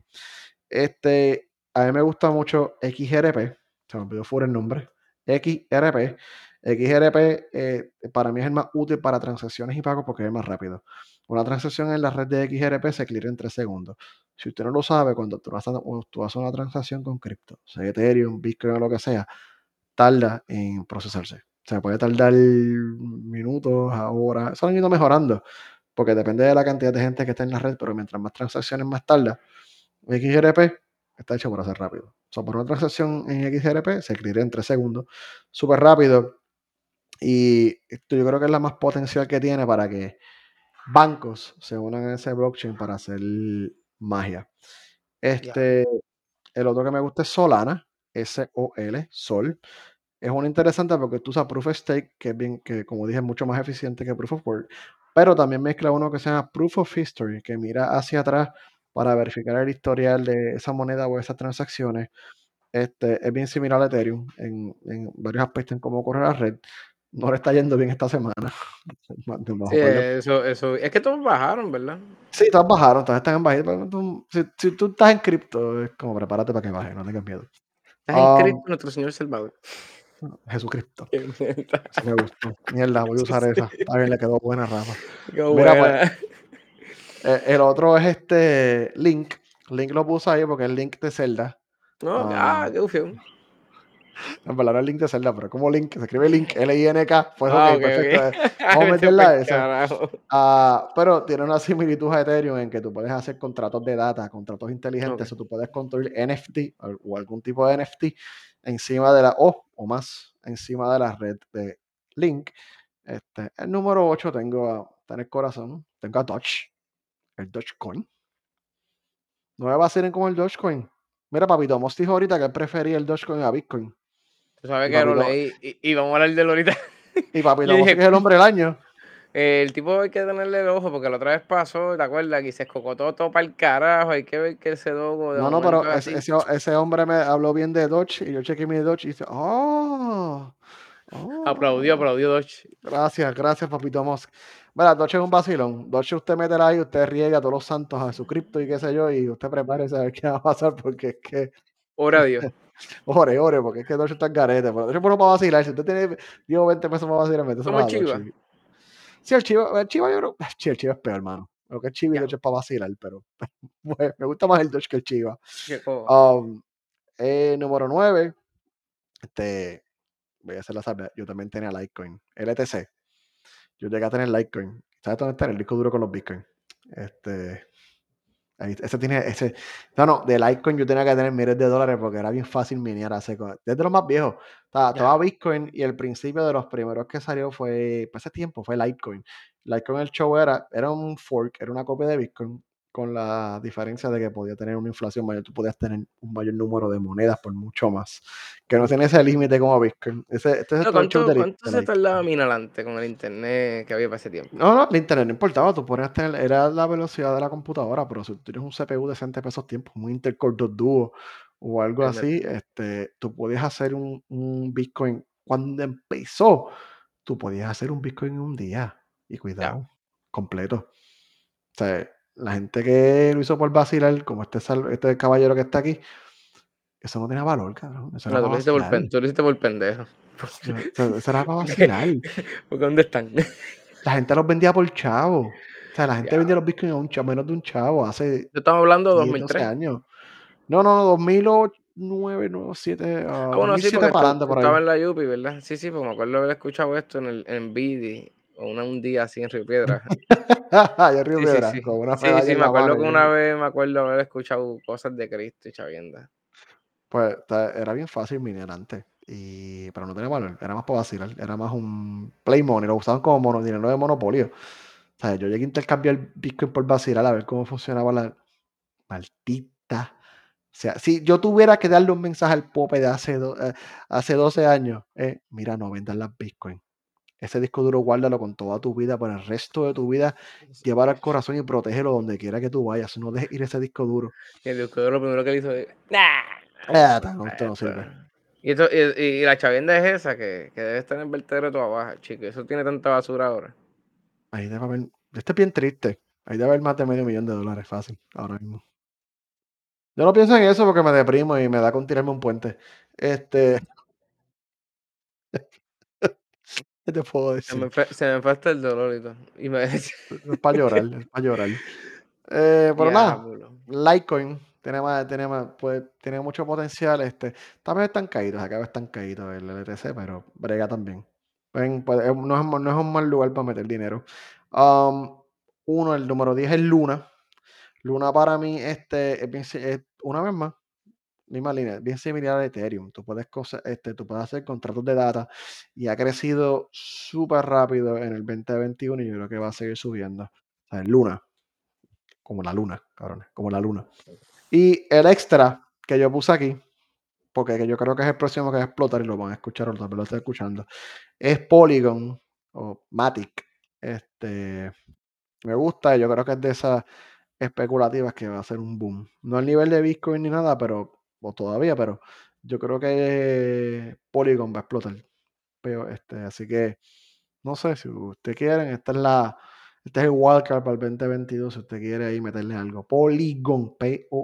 Este, a mí me gusta mucho XRP, se me olvidó fuera el nombre, XRP. XRP eh, para mí es el más útil para transacciones y pagos porque es más rápido. Una transacción en la red de XRP se clear en 3 segundos. Si usted no lo sabe, cuando tú haces, tú una transacción con cripto, sea Ethereum, Bitcoin o lo que sea, tarda en procesarse. O sea, puede tardar minutos, horas. Eso han ido mejorando, porque depende de la cantidad de gente que está en la red, pero mientras más transacciones más tarda, XRP está hecho para hacer rápido. O sea, por una transacción en XRP se escribe en 3 segundos, súper rápido. Y esto yo creo que es la más potencial que tiene para que bancos se unan a ese blockchain para hacer magia. Este, el otro que me gusta es Solana, S-O-L, Sol. Es una interesante porque tú usas Proof of Stake, que es bien, que como dije, es mucho más eficiente que Proof of Work, Pero también mezcla uno que se llama Proof of History, que mira hacia atrás para verificar el historial de esa moneda o esas transacciones. Este, es bien similar a Ethereum en, en varios aspectos en cómo corre la red. No le está yendo bien esta semana. *laughs* Sí, eso, eso. Es que todos bajaron, ¿verdad? Sí, todos bajaron, todos están en bajito. Si, si, tú estás en cripto, es como prepárate para que baje, no tengas miedo. Estás en cripto, um, nuestro Señor Salvador. Jesucristo. Eso me gustó. Mierda, voy a *laughs* usar esa. A ver, le quedó buena, Rafa. Mira, pues, eh, el otro es este Link. Link lo puse ahí porque es Link de Zelda. No, ah, qué ufio. En verdad no es Link de Zelda, pero como Link, se escribe Link, L-I-N-K. Pues ah, ok, perfecto. *laughs* Vamos a meterla esa. Uh, pero tiene una similitud a Ethereum en que tú puedes hacer contratos de data, contratos inteligentes, o tú puedes construir NFT o algún tipo de NFT encima de la, o, o más, encima de la red de Link. Este, el número 8 tengo a, está en el corazón, tengo a Doge, el Dogecoin. No me va a ser como el Dogecoin. Mira, papito, Mos dijo ahorita que prefería el Dogecoin a Bitcoin. Tú sabes que lo leí y, vamos a hablar de él ahorita. Y papito, *laughs* es el hombre del año. El tipo hay que tenerle el ojo porque la otra vez pasó, ¿te acuerdas? Que se escocotó todo para el carajo. Hay que ver que ese dogo. No, no, pero ese, ese, hombre me habló bien de Dodge y yo chequeé mi Dodge y dice, ¡Oh! oh aplaudió, aplaudió Dodge. Gracias, gracias, papito Musk. Mira, Dodge es un vacilón. Dodge usted mete ahí, usted riega a todos los santos a su cripto y qué sé yo, y usted prepárese a ver qué va a pasar porque es que. Ora a Dios. *laughs* ore, ore, porque es que Dodge está en garete. Pero Dodge es bueno para vacilar. Si usted tiene, digo, 20 pesos para vacilar, mete Chiva. Sí, el chivo, el chivo yo creo. Sí, el chivo es peor, hermano. Lo que es chivo y el es para vacilar, pero *laughs* me gusta más el Dodge que el chiva. Um, eh, número 9. Este, voy a hacer la salve. Yo también tenía Litecoin. LTC. Yo llegué a tener Litecoin. ¿Sabes dónde está? el disco duro con los Bitcoin. Este, ese tiene, ese, no, no, de Litecoin yo tenía que tener miles de dólares porque era bien fácil minear hace, desde lo más viejo. Estaba, Bitcoin y el principio de los primeros que salió fue, para ese tiempo, fue Litecoin. Litecoin el show era, era un fork, era una copia de Bitcoin con la diferencia de que podía tener una inflación mayor, tú podías tener un mayor número de monedas por mucho más, que no tiene ese límite como Bitcoin. Ese, este es ¿Cuánto, ¿cuánto se tardaba minar adelante con el internet que había para ese tiempo? No, no, el internet no importaba, tú podías tener, era la velocidad de la computadora, pero si tú tienes un CPU decente para esos tiempos, un Intel Core 2 Duo o algo así, este, tú podías hacer un, un, Bitcoin. Cuando empezó, tú podías hacer un Bitcoin en un día, y cuidado, completo. O sea, la gente que lo hizo por vacilar, como este, este caballero que está aquí, eso no tiene valor, cabrón. Eso no, tú, lo hiciste por, tú lo hiciste por pendejo. Eso, era para *laughs* vacilar. Porque ¿dónde están? La gente los vendía por chavo. O sea, la gente vendía los bitcoins a un chavo, menos de un chavo, hace. Estamos hablando de 2003. años. No, no, no, 2009, 2007. ah, bueno, sí, porque por ahí. estaba en la Yupi, ¿verdad? Sí, sí, porque me acuerdo haber escuchado esto en, el, en Bidi un día así en Río Piedra. *laughs* en Río Piedra, sí, sí, me acuerdo que una vez me acuerdo haber escuchado cosas de Cristo y chavienda. Pues era bien fácil minear antes, y, pero no tenía valor, era más para vacilar, era más un play money, lo usaban como mono, dinero de monopolio. O sea, yo llegué a intercambiar Bitcoin por vacilar a ver cómo funcionaba la maldita. O sea, si yo tuviera que darle un mensaje al Pope de hace, eh, hace 12 años, eh, mira, no vendan las Bitcoin ese disco duro guárdalo con toda tu vida, por el resto de tu vida, llevar al corazón y protégelo donde quiera que tú vayas. No dejes ir ese disco duro. Y el disco duro lo primero que le hizo es. ¡Nah! no, esto no sirve. Y, y, la chavienda es esa, que, que debe estar en el vertedero de tu abajo, chico. Eso tiene tanta basura ahora. Ahí debe haber. Este es bien triste. Ahí debe haber más de medio millón de dólares fácil, ahora mismo. Yo no pienso en eso porque me deprimo y me da con tirarme un puente. Este. ¿Qué te puedo decir? Se me, falta el dolor y todo. Y me... *laughs* es para llorar, es para llorar. Eh, pero nada, Litecoin tiene, más, tiene, más, pues, tiene mucho potencial. Este, también están caídos, acaba están caídos el LTC, pero brega también. Pues, no, es, no, es, un mal lugar para meter dinero. Um, uno, el número 10 es Luna. Luna para mí este, es, es una vez más misma línea, bien similar a Ethereum. Tú puedes, este, tú puedes hacer contratos de data y ha crecido súper rápido en el 2021 y yo creo que va a seguir subiendo. O sea, Luna, como la luna, cabrones, como la luna. Y el extra que yo puse aquí, porque yo creo que es el próximo que va a explotar y lo van a escuchar o vez lo estoy escuchando, es Polygon o Matic. Este, me gusta, yo creo que es de esas especulativas que va a ser un boom. No al nivel de Bitcoin ni nada, pero, o todavía, pero yo creo que Polygon va a explotar. Pero, este, así que, no sé, si usted quieren, esta es la, este es el wildcard para el 2022, si usted quiere ahí meterle algo. Polygon, P-O-L-Y-G-O-N.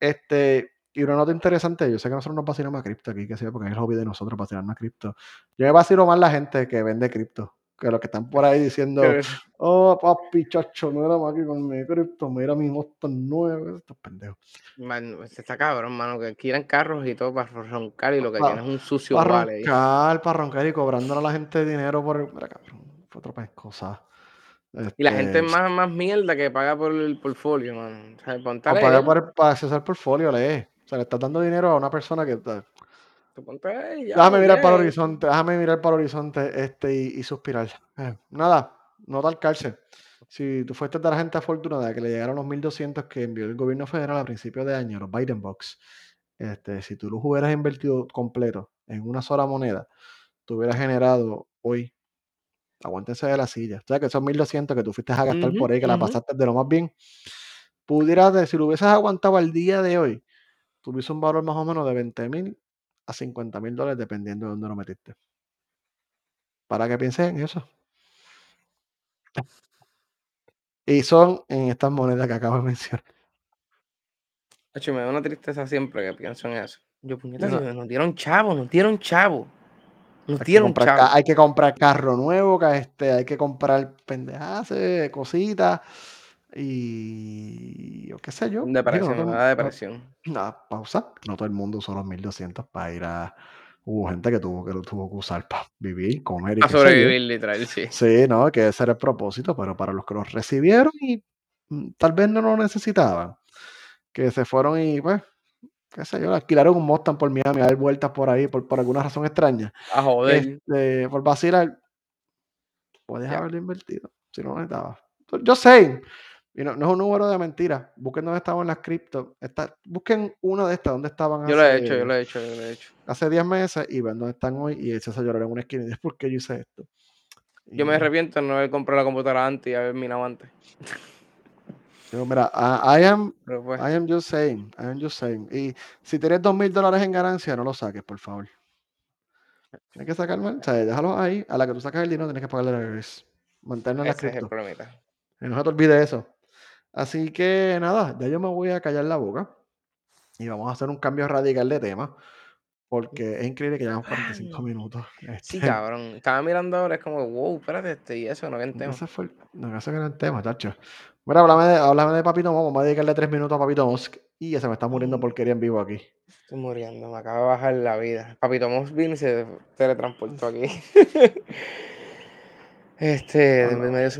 Este, y una nota interesante, yo sé que nosotros nos vacilamos a cripto aquí, que sea, porque es el hobby de nosotros vacilarnos a cripto. Yo me vacilo más la gente que vende cripto, que los que están por ahí diciendo, oh, papi, chacho, no era más que con mi cripto, mira mi moto nuevo, estos pendejos. Man, se está cabrón, mano, que quieran carros y todo para roncar y lo que pa, es un sucio para vale. Roncar, para roncar y cobrándole a la gente dinero por... Mira, cabrón, fue otra cosas. Y la gente es este, más, más mierda que paga por el portfolio, mano. O sea, paga por, para accesar al portfolio, lee sea, le estás dando dinero a una persona que. Déjame mirar para el horizonte, déjame mirar para el horizonte este y, suspirar. Eh, nada, no tal cárcel. Si tú fuiste de la gente afortunada que le llegaron los 1200 que envió el gobierno federal a principios de año, los Biden Box, este, si tú los hubieras invertido completo en una sola moneda, tú hubieras generado hoy, aguántense de la silla, o sea que esos 1200 que tú fuiste a gastar por ahí, que la pasaste de lo más bien, pudieras, si lo hubieses aguantado al día de hoy, tuviese un valor más o menos de 20 mil a 50 mil dólares, dependiendo de dónde lo metiste. Para que piensen en eso. Y son en estas monedas que acabo de *laughs* mencionar. Hecho, me da una tristeza siempre que pienso en eso. Yo, puñeta, no. nos dieron chavo, nos dieron chavo. Nos hay dieron que chavo. Hay que comprar carro nuevo, este, hay que comprar pendejas, cositas. Y qué sé yo. Depresión, no, depresión. Nada, pausa. No todo el mundo usó los 1200 para ir a. Hubo gente que tuvo que lo tuvo que usar para vivir, comer y A sobrevivir, literal, sí. Sí, no, que ese era el propósito, pero para los que los recibieron y mm, tal vez no lo necesitaban, que se fueron y pues, qué sé yo, alquilaron un Mustang por Miami a dar vueltas por ahí por, por alguna razón extraña. A joder. Este, por vacilar, puedes haberlo invertido si no necesitabas. Yo sé, y no, no, es un número de mentiras. Busquen dónde estaban las cripto. busquen una de estas, dónde estaban Yo lo he hecho, yo lo he hecho, yo lo he hecho. Hace 10 meses y ven dónde están hoy y a llorar en una esquina y dices, ¿por qué yo hice esto? yo me arrepiento de no haber comprado la computadora antes y haber minado antes. Yo, mira, I, am, pues I am just saying, I am just saying. Y si tienes dos mil dólares en ganancia, no lo saques, por favor. Tienes que sacarlo, o sea, déjalo ahí. A la que tú sacas el dinero, tienes que pagarle la reverse. Mantenerlo en la cripto. Y no se te olvide eso. Así que nada, ya yo me voy a callar la boca y vamos a hacer un cambio radical de tema. Porque es increíble que llevamos 45 minutos. Sí, este *laughs* cabrón. Estaba mirando ahora, es como, wow, espérate, este y eso, no que el tema. Ese fue el, no, ese era el tema, tacho. Mira, háblame de, háblame de Papito Mo, vamos a dedicarle tres minutos a Papito Mosk. Y ya se me está muriendo porquería en vivo aquí. Estoy muriendo, me acaba de bajar la vida. Papito Mosk vino y se teletransportó aquí. *laughs* Este,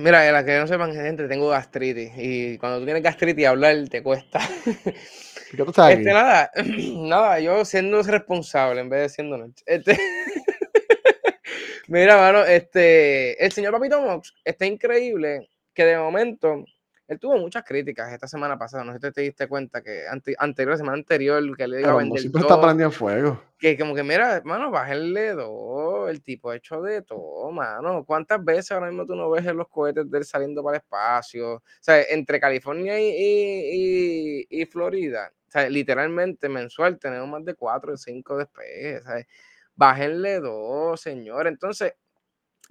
mira, la que no sepan, gente, tengo gastritis. Y cuando tú tienes gastritis, hablar te cuesta. *laughs* ¿Qué tú sabes? Este, nada, *clears throat* nada, yo siendo responsable en vez de siendo noche. Este, *laughs* mira, mano, este, el señor Papito Mox está increíble que de momento él tuvo muchas críticas esta semana pasada. No sé si te diste cuenta que ante, anterior, semana anterior, que le digo a vender. Siempre está prendiendo fuego. Que como que, mira, hermano, bájale dos. El tipo hecho de todo, mano. ¿Cuántas veces ahora mismo tú no ves los cohetes de él saliendo para el espacio? O sea, entre California y, y, Florida, o sea, literalmente mensual tenemos más de cuatro o cinco despegues. ¿sabes? Bájenle dos, señor. Entonces,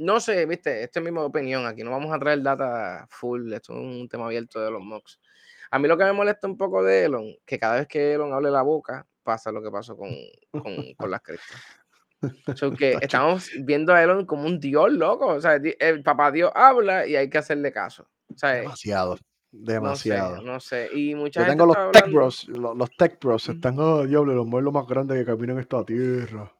no sé, viste, esta es mi opinión. Aquí no vamos a traer data full. Esto es un tema abierto de los mocks. A mí lo que me molesta un poco de Elon, que cada vez que Elon hable la boca, pasa lo que pasó con, con, con las criptas. que *laughs* estamos viendo a Elon como un dios loco. O sea, el papá Dios habla y hay que hacerle caso. demasiado, demasiado. No sé, Y mucha Yo tengo los tech bros, los, tech bros, están, oh, diablo, los muebles más grandes que caminan en esta tierra.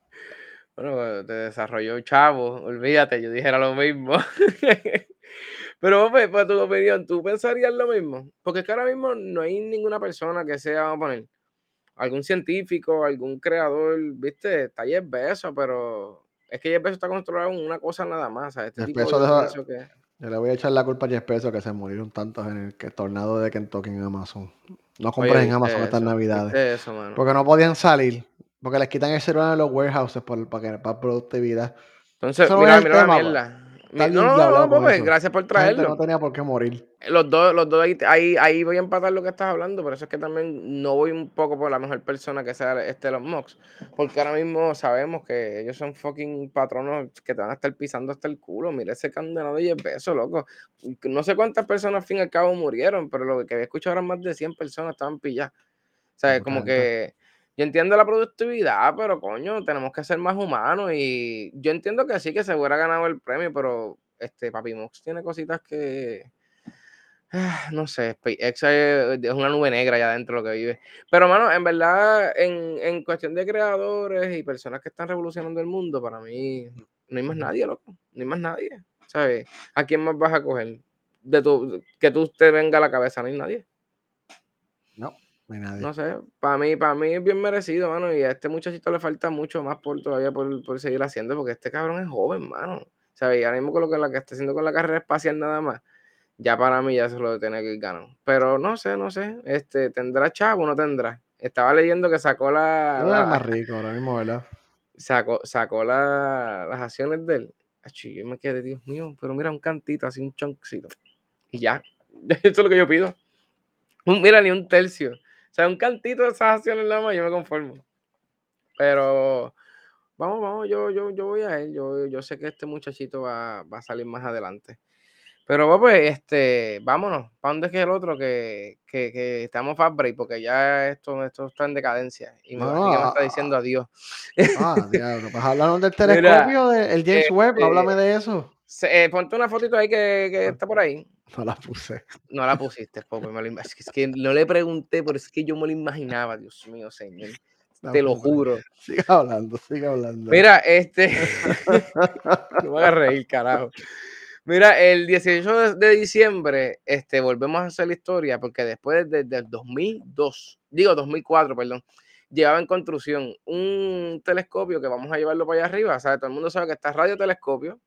Bueno, te desarrolló chavo, olvídate, yo dijera lo mismo. *laughs* Pero, pues, para tu opinión, ¿tú pensarías lo mismo? Porque es que ahora mismo no hay ninguna persona que sea, vamos a poner, algún científico, algún creador, viste, está Jeff Bezos, pero es que Jeff Bezos está controlado en una cosa nada más. Este tipo de Yo le voy a echar la culpa a Jeff Bezos que se murieron tantos en el que, tornado de Kentucky en Amazon. No compren en Amazon estas navidades. porque no podían salir. Porque les quitan el celular de los warehouses para, para, para productividad. Entonces, mira, mira la mierda. no, no, no, pues, gracias por traerlo. no tenía por qué morir. Los dos, los dos ahí, ahí, voy a empatar lo que estás hablando, por eso es que también no voy un poco por la mejor persona que sea este los Mox, porque ahora mismo sabemos que ellos son fucking patronos que te van a estar pisando hasta el culo. Mira ese condenado de 10 pesos, loco. No sé cuántas personas al fin y al cabo murieron, pero lo que había escuchado eran más de 100 personas estaban pilladas. O sea, como que yo entiendo la productividad, pero coño, tenemos que ser más humanos y yo entiendo que sí que se hubiera ganado el premio, pero este Papi Mox tiene cositas que no sé, SpaceX es una nube negra allá adentro lo que vive. Pero, mano, en verdad, en, en, cuestión de creadores y personas que están revolucionando el mundo, para mí no hay más nadie, loco. No hay más nadie. ¿Sabes? ¿A quién más vas a coger? De tu, que tú te venga a la cabeza, no hay nadie. No, no hay nadie. No sé, para mí, para mí es bien merecido, mano. Y a este muchachito le falta mucho más por todavía por, por seguir haciendo, porque este cabrón es joven, mano. ¿Sabes? Y ahora mismo con lo que, la que está haciendo con la carrera espacial nada más ya para mí ya se lo tiene que ir ganando. Pero no sé, no sé. Este, ¿Tendrá chavo o no tendrá? Estaba leyendo que sacó la. la más rico ahora mismo, ¿verdad? Sacó, sacó la, las acciones de él. yo me quedé, Dios mío, pero mira un cantito, así un choncito. Y ya. *laughs* Eso es lo que yo pido. mira, ni un tercio. Sea, un cantito de esas acciones nada más, yo me conformo. Pero vamos, vamos, yo, yo, yo voy a él. Yo, yo sé que este muchachito va, va a salir más adelante. Pero pues, este, vámonos. ¿Para dónde es que el otro? Que, que, que estamos fast break, porque ya esto, esto está en decadencia. Y me, me está diciendo adiós. Ah, diablo. Pues hablamos del telescopio, del James Webb, este, háblame de eso. Eh, ponte una fotito ahí que, que, está por ahí. No la puse. No la pusiste, lo, es, que, es que no le pregunté, pero es que yo me lo imaginaba, Dios mío, señor. Te lo juro. Sigue hablando, sigue hablando. Mira, este. *laughs* no me hagas reír, carajo. Mira, el 18 de diciembre este, volvemos a hacer la historia porque después desde el 2002, digo 2004, perdón, llevaba en construcción un telescopio que vamos a llevarlo para allá arriba. ¿sabes? Todo el mundo sabe que está radiotelescopio,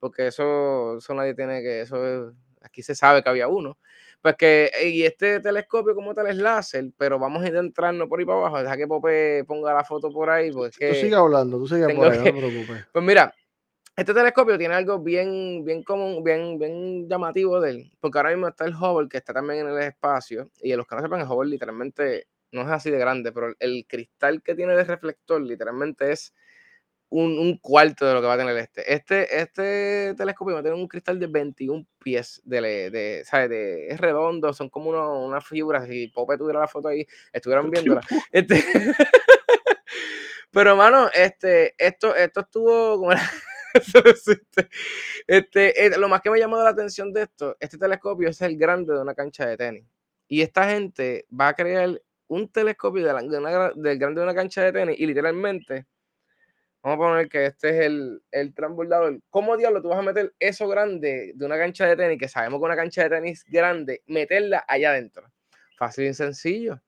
porque eso, eso nadie tiene que, eso aquí se sabe que había uno. Pues que, y este telescopio como tal es láser, pero vamos a ir entrando por ahí para abajo. Deja que Pope ponga la foto por ahí. Porque tú sigue hablando, tú sigue por ahí, no te preocupes. *laughs* Pues mira, este telescopio tiene algo bien, bien común, bien, bien llamativo de él, porque ahora mismo está el Hubble, que está también en el espacio, y los que no sepan, el Hubble literalmente no es así de grande, pero el cristal que tiene de reflector literalmente es un, cuarto de lo que va a tener este. Este, este telescopio va a tener un cristal de 21 pies, de, de, ¿sabes? De, es redondo, son como unas figuras, si Pope tuviera la foto ahí, estuvieran *laughs* viéndola. Este, *laughs* pero, hermano, este, esto, esto estuvo como *laughs* este, eh, lo más que me llamó la atención de esto, este telescopio es el grande de una cancha de tenis. Y esta gente va a crear un telescopio de del grande de una cancha de tenis y literalmente, vamos a poner que este es el, el transbordador. ¿Cómo diablo tú vas a meter eso grande de una cancha de tenis, que sabemos que una cancha de tenis grande, meterla allá adentro? Fácil y sencillo.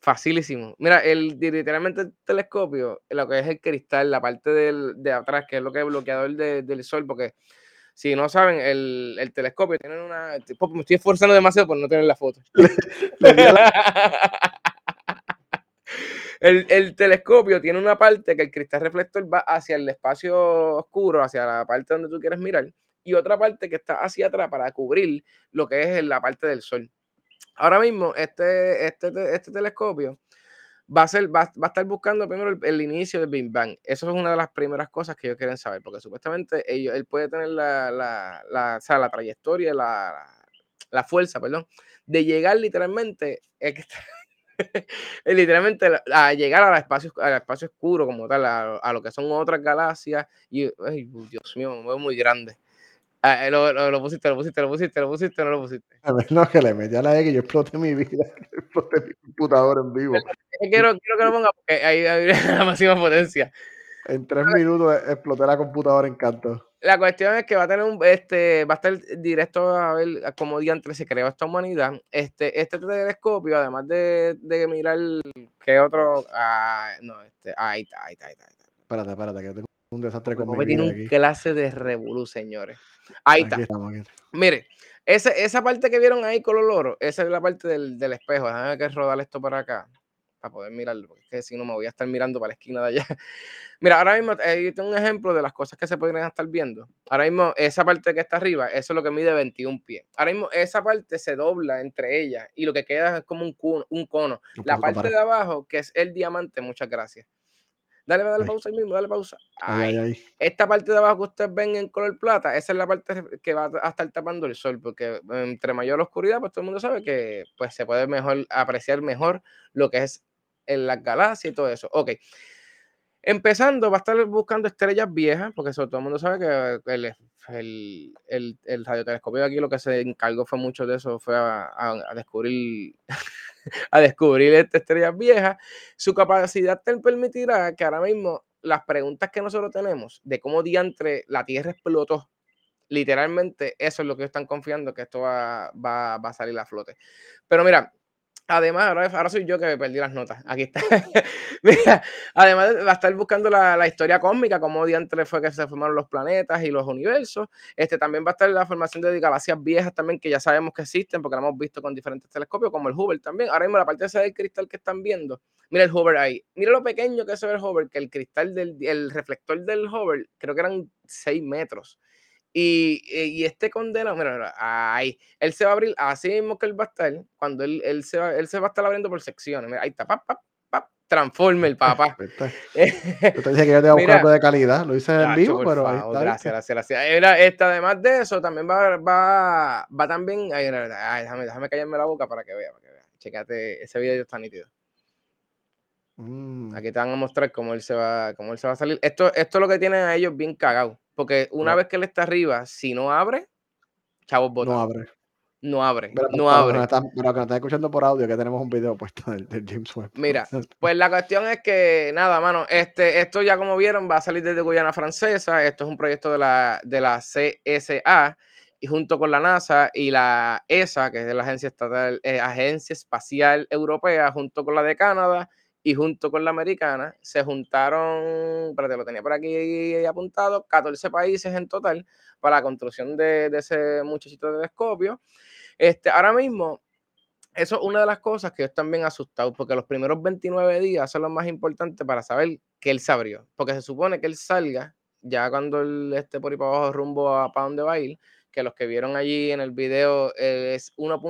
Facilísimo. Mira, el, literalmente el telescopio, lo que es el cristal, la parte del, de atrás, que es lo que es bloqueador del sol, porque si no saben, el, el telescopio tiene una. Me estoy esforzando demasiado por no tener la foto. *laughs* *laughs* el, el, telescopio tiene una parte que el cristal reflector va hacia el espacio oscuro, hacia la parte donde tú quieres mirar, y otra parte que está hacia atrás para cubrir lo que es la parte del sol. Ahora mismo, este, este, este telescopio va a, ser, va, a estar buscando primero el, inicio del Big Bang. Eso es una de las primeras cosas que ellos quieren saber, porque supuestamente ellos, él puede tener la, la, la, o sea, la trayectoria, la, la, fuerza, perdón, de llegar literalmente, *laughs* literalmente a llegar al espacio, al espacio oscuro como tal, a, lo que son otras galaxias. Y, ay, Dios mío, me veo muy grande. Ah, eh, lo, lo, pusiste, lo pusiste, lo pusiste, lo pusiste, no lo pusiste. A ver, no, que le metí a la E que yo exploté mi vida, *laughs* exploté mi computador en vivo. Quiero, quiero que lo ponga porque ahí hay *laughs* la máxima potencia. En tres minutos e, exploté la computadora en canto. La cuestión es que va a tener un, este, va a estar directo a ver cómo diantre se creó esta humanidad. Este, este telescopio, además de, de mirar qué otro, ah, no, este, ahí está, ahí está, ahí está. Espérate, espérate, que tengo un desastre con mi tiene un clase de revolú, señores. Ahí está. Mire, esa, esa parte que vieron ahí con los loros, esa es la parte del, del espejo. Déjame que rodar esto para acá. Para poder mirarlo, porque si no me voy a estar mirando para la esquina de allá. *laughs* Mira, ahora mismo eh, tengo un ejemplo de las cosas que se podrían estar viendo. Ahora mismo, esa parte que está arriba, eso es lo que mide 21 pies. Ahora mismo, esa parte se dobla entre ellas y lo que queda es como un cono. Un cono. La parte de abajo, que es el diamante, muchas gracias. Dale, dale pausa ahí mismo, dale pausa. Esta parte de abajo que ustedes ven en color plata, esa es la parte que va a estar tapando el sol, porque entre mayor oscuridad, pues todo el mundo sabe que pues, se puede mejor apreciar mejor lo que es en las galaxias y todo eso. Ok. Empezando, va a estar buscando estrellas viejas, porque eso, todo el mundo sabe que el, el, el, el radiotelescopio aquí lo que se encargó fue mucho de eso, fue a, a descubrir a descubrir *laughs* estas estrellas viejas, su capacidad te permitirá que ahora mismo las preguntas que nosotros tenemos de cómo diantre la Tierra explotó, literalmente eso es lo que están confiando que esto va, va, va a salir a flote. Pero mira, Además, ahora, soy yo que perdí las notas. Aquí está. *laughs* Mira, además va a estar buscando la, historia cósmica, cómo diantre fue que se formaron los planetas y los universos. Este también va a estar la formación de galaxias viejas también, que ya sabemos que existen, porque la hemos visto con diferentes telescopios, como el Hubble también. Ahora mismo la parte ese del cristal que están viendo. Mira el Hubble ahí. Mira lo pequeño que ve el Hubble, que el cristal del el reflector del Hubble, creo que eran 6 metros. Y, eh, y, este condena, mira, ahí, él se va a abrir así mismo que él va a estar, cuando él, él, se, va, él se va a estar abriendo por secciones. Mira, ahí está, pap, pap, pap, transforme el *laughs* papá. *laughs* Yo te dije que yo te voy a algo de calidad, lo hice en vivo, pero ahí está. Gracias, gracias, gracias. Mira, este, además de eso, también va, va, va también, ay, déjame, déjame callarme la boca para que vea, para que vea. Checate, ese video está nítido. Mm. Aquí te van a mostrar cómo él se va, cómo él se va a salir. Esto, esto es lo que tienen a ellos bien cagados. Porque una vez que él está arriba, si no abre, chavos. No abre. No abre. no abre. pero que nos están escuchando por audio, que tenemos un video puesto del, James Webb. Mira, *laughs* pues la cuestión es que, nada, mano, este, esto ya como vieron va a salir desde Guyana Francesa. Esto es un proyecto de la, de la CSA y junto con la NASA y la ESA, que es la Agencia Estatal, eh, Agencia Espacial Europea, junto con la de Canadá y junto con la americana se juntaron, espérate, lo tenía por aquí apuntado, 14 países en total para la construcción de, ese muchachito de telescopio. Este, ahora mismo, eso es una de las cosas que yo están bien asustados, porque los primeros 29 días son los más importantes para saber que él se abrió, porque se supone que él salga ya cuando él esté por ahí para abajo rumbo a para dónde va a ir, que los que vieron allí en el video eh, es 1.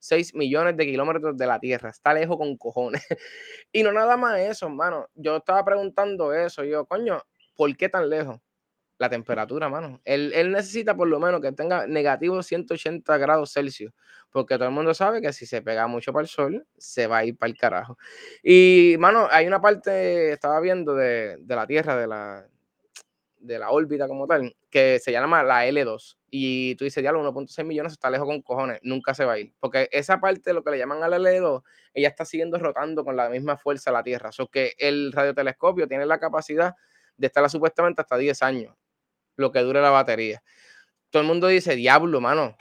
6 millones de kilómetros de la Tierra. Está lejos con cojones. *laughs* y no nada más eso, hermano. Yo estaba preguntando eso. Yo, coño, ¿por qué tan lejos? La temperatura, mano. Él, él, necesita por lo menos que tenga negativo 180 grados Celsius, porque todo el mundo sabe que si se pega mucho para el sol, se va a ir para el carajo. Y, mano, hay una parte, estaba viendo de, de la Tierra, de la, de la órbita como tal, que se llama la L2. Y tú dices, ya los 1.6 millones está lejos con cojones, nunca se va a ir. Porque esa parte, lo que le llaman a la L2, ella está siguiendo rotando con la misma fuerza la Tierra. O que el radiotelescopio tiene la capacidad de estar supuestamente hasta 10 años, lo que dure la batería. Todo el mundo dice, diablo, mano,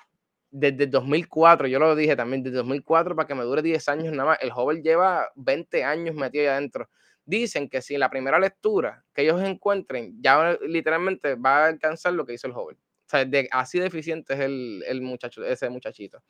desde 2004, yo lo dije también, desde 2004 para que me dure 10 años nada más. El Hubble lleva 20 años metido ahí adentro dicen que si la primera lectura que ellos encuentren ya literalmente va a alcanzar lo que hizo el joven. O sea, de, así deficiente es el, el, muchacho, ese muchachito.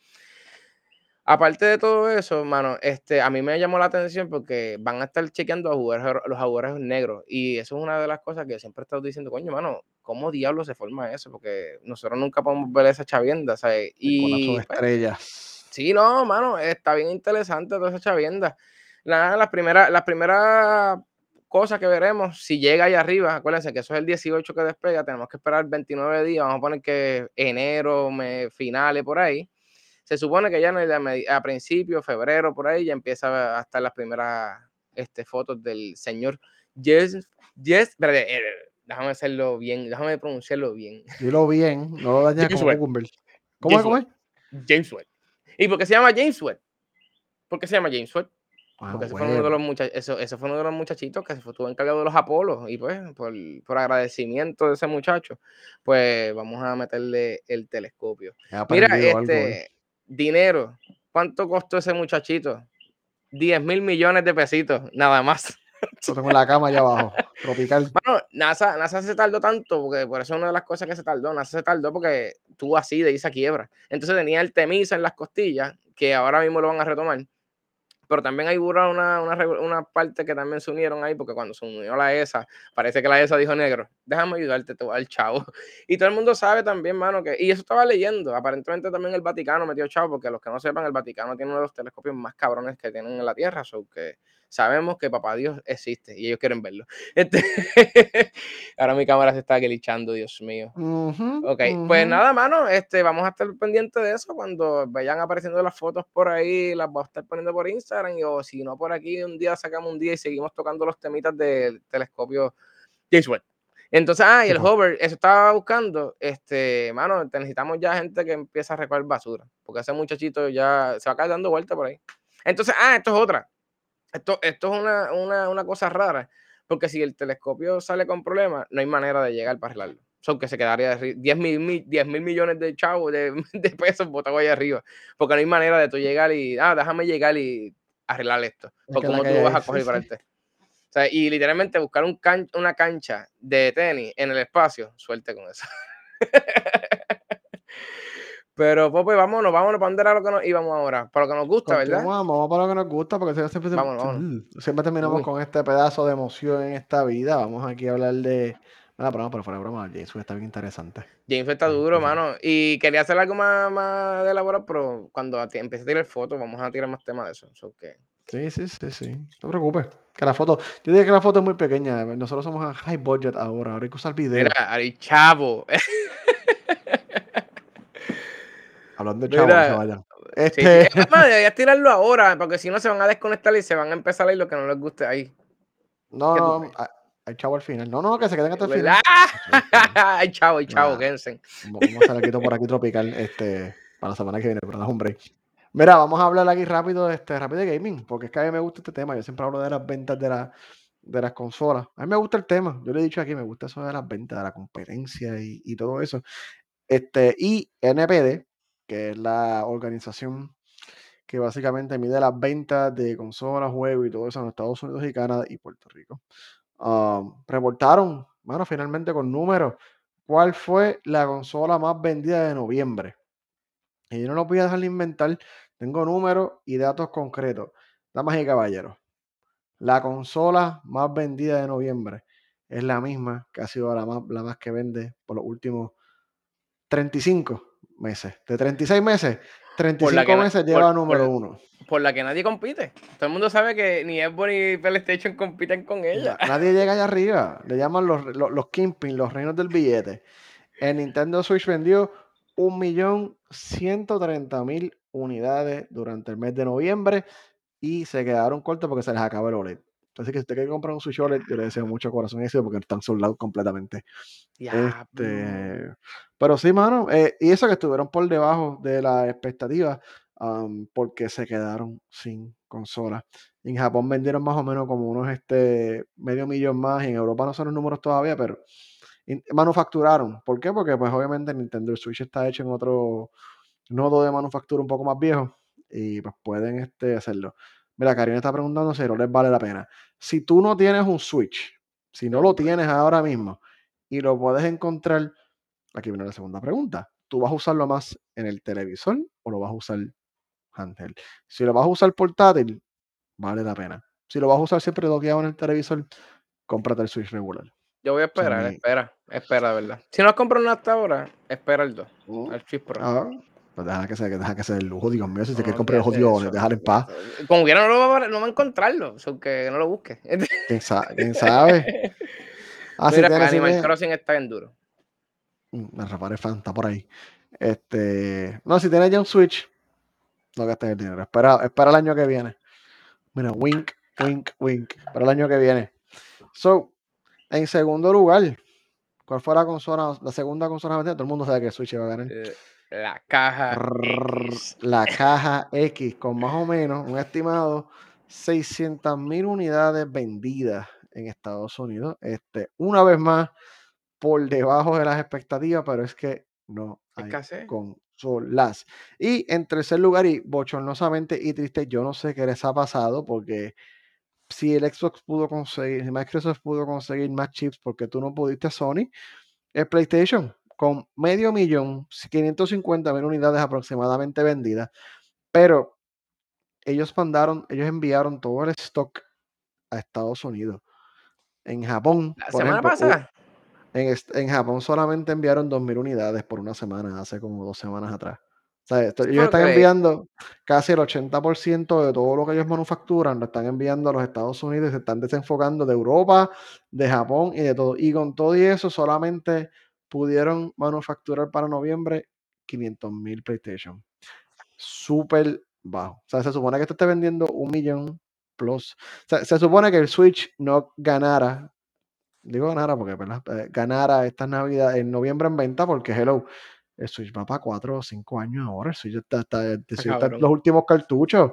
Aparte de todo eso, mano, este, a mí me llamó la atención porque van a estar chequeando los agujeros negros. Y eso es una de las cosas que siempre he estado diciendo, coño, mano, ¿cómo diablos se forma eso? Porque nosotros nunca podemos ver esa chavienda, ¿sabes? Y. Con pues, estrellas. Sí, no, mano, está bien interesante toda esa chavienda nada, las primeras, las primeras cosas que veremos, si llega ahí arriba, acuérdense que eso es el 18 que despega, tenemos que esperar 29 días, vamos a poner que enero, me, finales por ahí. Se supone que ya a principios, febrero, por ahí, ya empieza a estar las primeras este, fotos del señor Yes, Yes, eh, déjame hacerlo bien, déjame pronunciarlo bien. Dilo bien, no lo dañes como. ¿Cómo, ¿Cómo es? James Webb. ¿Y por qué se llama James Webb? ¿Por qué se llama James Webb? Ah, Porque ese, fue uno de los eso, fue uno de los muchachitos que se estuvo encargado de los Apolos. Y pues, por, por, agradecimiento de ese muchacho, pues vamos a meterle el telescopio. Mira, este dinero. ¿Cuánto costó ese muchachito? 10 mil millones de pesitos, nada más. *laughs* Lo tengo en la cama allá abajo, tropical. Bueno, NASA, NASA se tardó tanto, porque por eso es una de las cosas que se tardó. NASA se tardó porque tuvo así de esa quiebra. Entonces tenía el temisa en las costillas, que ahora mismo lo van a retomar pero también hay una, una, una, parte que también se unieron ahí, porque cuando se unió la ESA, parece que la ESA dijo, negro, déjame ayudarte, te voy al chavo. *laughs* Y todo el mundo sabe también, mano, que, y eso estaba leyendo, aparentemente también el Vaticano metió chavo, porque los que no sepan, el Vaticano tiene uno de los telescopios más cabrones que tienen en la Tierra, so que sabemos que papá Dios existe y ellos quieren verlo. *laughs* Este, ahora mi cámara se está glitchando, Dios mío. ok, pues nada, mano, este, vamos a estar pendientes de eso cuando vayan apareciendo las fotos por ahí, las voy a estar poniendo por Instagram y, o si no por aquí, un día sacamos un día y seguimos tocando los temitas del telescopio James Webb. Entonces, ah, y el hover, eso estaba buscando, este, mano, necesitamos ya gente que empiece a recoger basura, porque ese muchachito ya se va a caer dando vuelta por ahí. Entonces, ah, esto es otra. Esto, esto es una, una, una, cosa rara, porque si el telescopio sale con problemas, no hay manera de llegar para arreglarlo. Son que se quedaría 10 mil, 10 mil millones de chavos, de, *laughs* de pesos botados ahí arriba, porque no hay manera de tú llegar y, ah, déjame llegar y arreglar esto, porque como tú lo vas a *laughs* coger para este. O sea, y literalmente buscar un una cancha de tenis en el espacio, suerte con eso. *laughs* Pero, pues, vámonos, vámonos para donde era lo que nos íbamos ahora. Para lo que nos gusta, ¿verdad? Vamos para lo que nos gusta, porque siempre, siempre terminamos con este pedazo de emoción en esta vida. Vamos aquí a hablar de. Pero, no, pero fuera de broma, James está bien interesante. James está duro, mano. Y quería hacer algo más, más elaborado, pero cuando empecé a tirar fotos, vamos a tirar más temas de eso. Sí, sí, sí, sí. No te preocupes. Que la foto, yo dije que la foto es muy pequeña. Nosotros somos a high budget ahora. Ahora hay que usar video. Mira, chavo. *laughs* Hablando de chavos, vayan. Este... Sí, deberías tirarlo ahora, porque si no se van a desconectar y se van a empezar a ir lo que no les guste ahí. No, no, hay chavo al final. No, no, que se queden hasta el final. *laughs* hay chavo, hay chavo, quédense. Vamos a hacer por aquí tropical este, para la semana que viene, pero un break. Mira, vamos a hablar aquí rápido, este, rápido de gaming, porque es que a mí me gusta este tema. Yo siempre hablo de las ventas de, la, de las consolas. A mí me gusta el tema. Yo le he dicho aquí, me gusta eso de las ventas, de la competencia y, y todo eso. Este, y NPD, que es la organización que básicamente mide las ventas de consolas, juegos y todo eso en Estados Unidos y Canadá y Puerto Rico. Reportaron, bueno, finalmente con números, cuál fue la consola más vendida de noviembre. Y yo no lo voy a dejar de inventar, tengo números y datos concretos. Damas y caballeros, la consola más vendida de noviembre es la misma que ha sido la más, la más que vende por los últimos 35 meses. De 36 meses, 35 meses lleva número uno. Por la que nadie compite. Todo el mundo sabe que ni Xbox ni PlayStation compiten con ella. *laughs* Nadie llega allá arriba. Le llaman los, los, los Kingpin, los reinos del billete. El Nintendo Switch vendió 1.130.000 unidades durante el mes de noviembre y se quedaron cortos porque se les acabó el OLED. Así que si usted quiere comprar un Switch OLED, yo le deseo mucho corazón ese porque están soldados completamente. este, pero sí, mano, eh, y eso que estuvieron por debajo de la expectativa porque se quedaron sin consola. En Japón vendieron más o menos como unos este, medio millón más. En Europa no son los números todavía, pero manufacturaron. ¿Por qué? Porque pues obviamente Nintendo Switch está hecho en otro nodo de manufactura un poco más viejo y pues pueden este, hacerlo. Mira, Karina está preguntando si no les vale la pena. Si tú no tienes un Switch, si no lo tienes ahora mismo y lo puedes encontrar, aquí viene la segunda pregunta. ¿Tú vas a usarlo más en el televisor o lo vas a usar handheld? Si lo vas a usar portátil, vale la pena. Si lo vas a usar siempre doqueado en el televisor, cómprate el Switch regular. Yo voy a esperar, espera, espera, verdad. Si no has comprado nada hasta ahora, espera el 2, uh, el Switch Pro. Ah, pues deja que sea, deja que sea el lujo, Dios mío. Si se quiere comprar el jodido, dejar en paz. Como quiera, no, lo va, no va a encontrarlo, que no lo busque. ¿Quién sabe? ¿Quién sabe? *laughs* Mira, si Animal Crossing está bien duro. Mm, el Rapare Fan está por ahí. Este, no, si tienes ya un Switch, no gastes el dinero. Espera, espera el año que viene. Mira, wink, wink, wink. Para el año que viene. So, en segundo lugar, ¿cuál fue la consola, la segunda consola vendida? Todo el mundo sabe que Switch iba a ganar. Eh, la caja X. La caja X, con más o menos un estimado 600 mil unidades vendidas en Estados Unidos. Este, una vez más, por debajo de las expectativas, pero es que no hay consolas. Y en tercer lugar, y bochornosamente y triste, yo no sé qué les ha pasado, porque si el Xbox pudo conseguir, si Microsoft pudo conseguir más chips porque tú no pudiste Sony, el PlayStation con medio millón, 550 mil unidades aproximadamente vendidas, pero ellos mandaron, ellos enviaron todo el stock a Estados Unidos. En Japón, La por semana ejemplo, pasada. En, en, Japón solamente enviaron 2.000 unidades por una semana, hace como dos semanas atrás. O sea, ellos están enviando casi el 80% de todo lo que ellos manufacturan, lo están enviando a los Estados Unidos se están desenfocando de Europa, de Japón y de todo. Y con todo y eso solamente pudieron manufacturar para noviembre 500.000 PlayStation. Súper bajo. O sea, se supone que esto esté vendiendo un millón plus. O sea, se supone que el Switch no ganara digo ganara porque eh, ganara esta Navidad en noviembre en venta porque hello, el Switch va para 4 o 5 años ahora, el Switch está, está, los últimos cartuchos,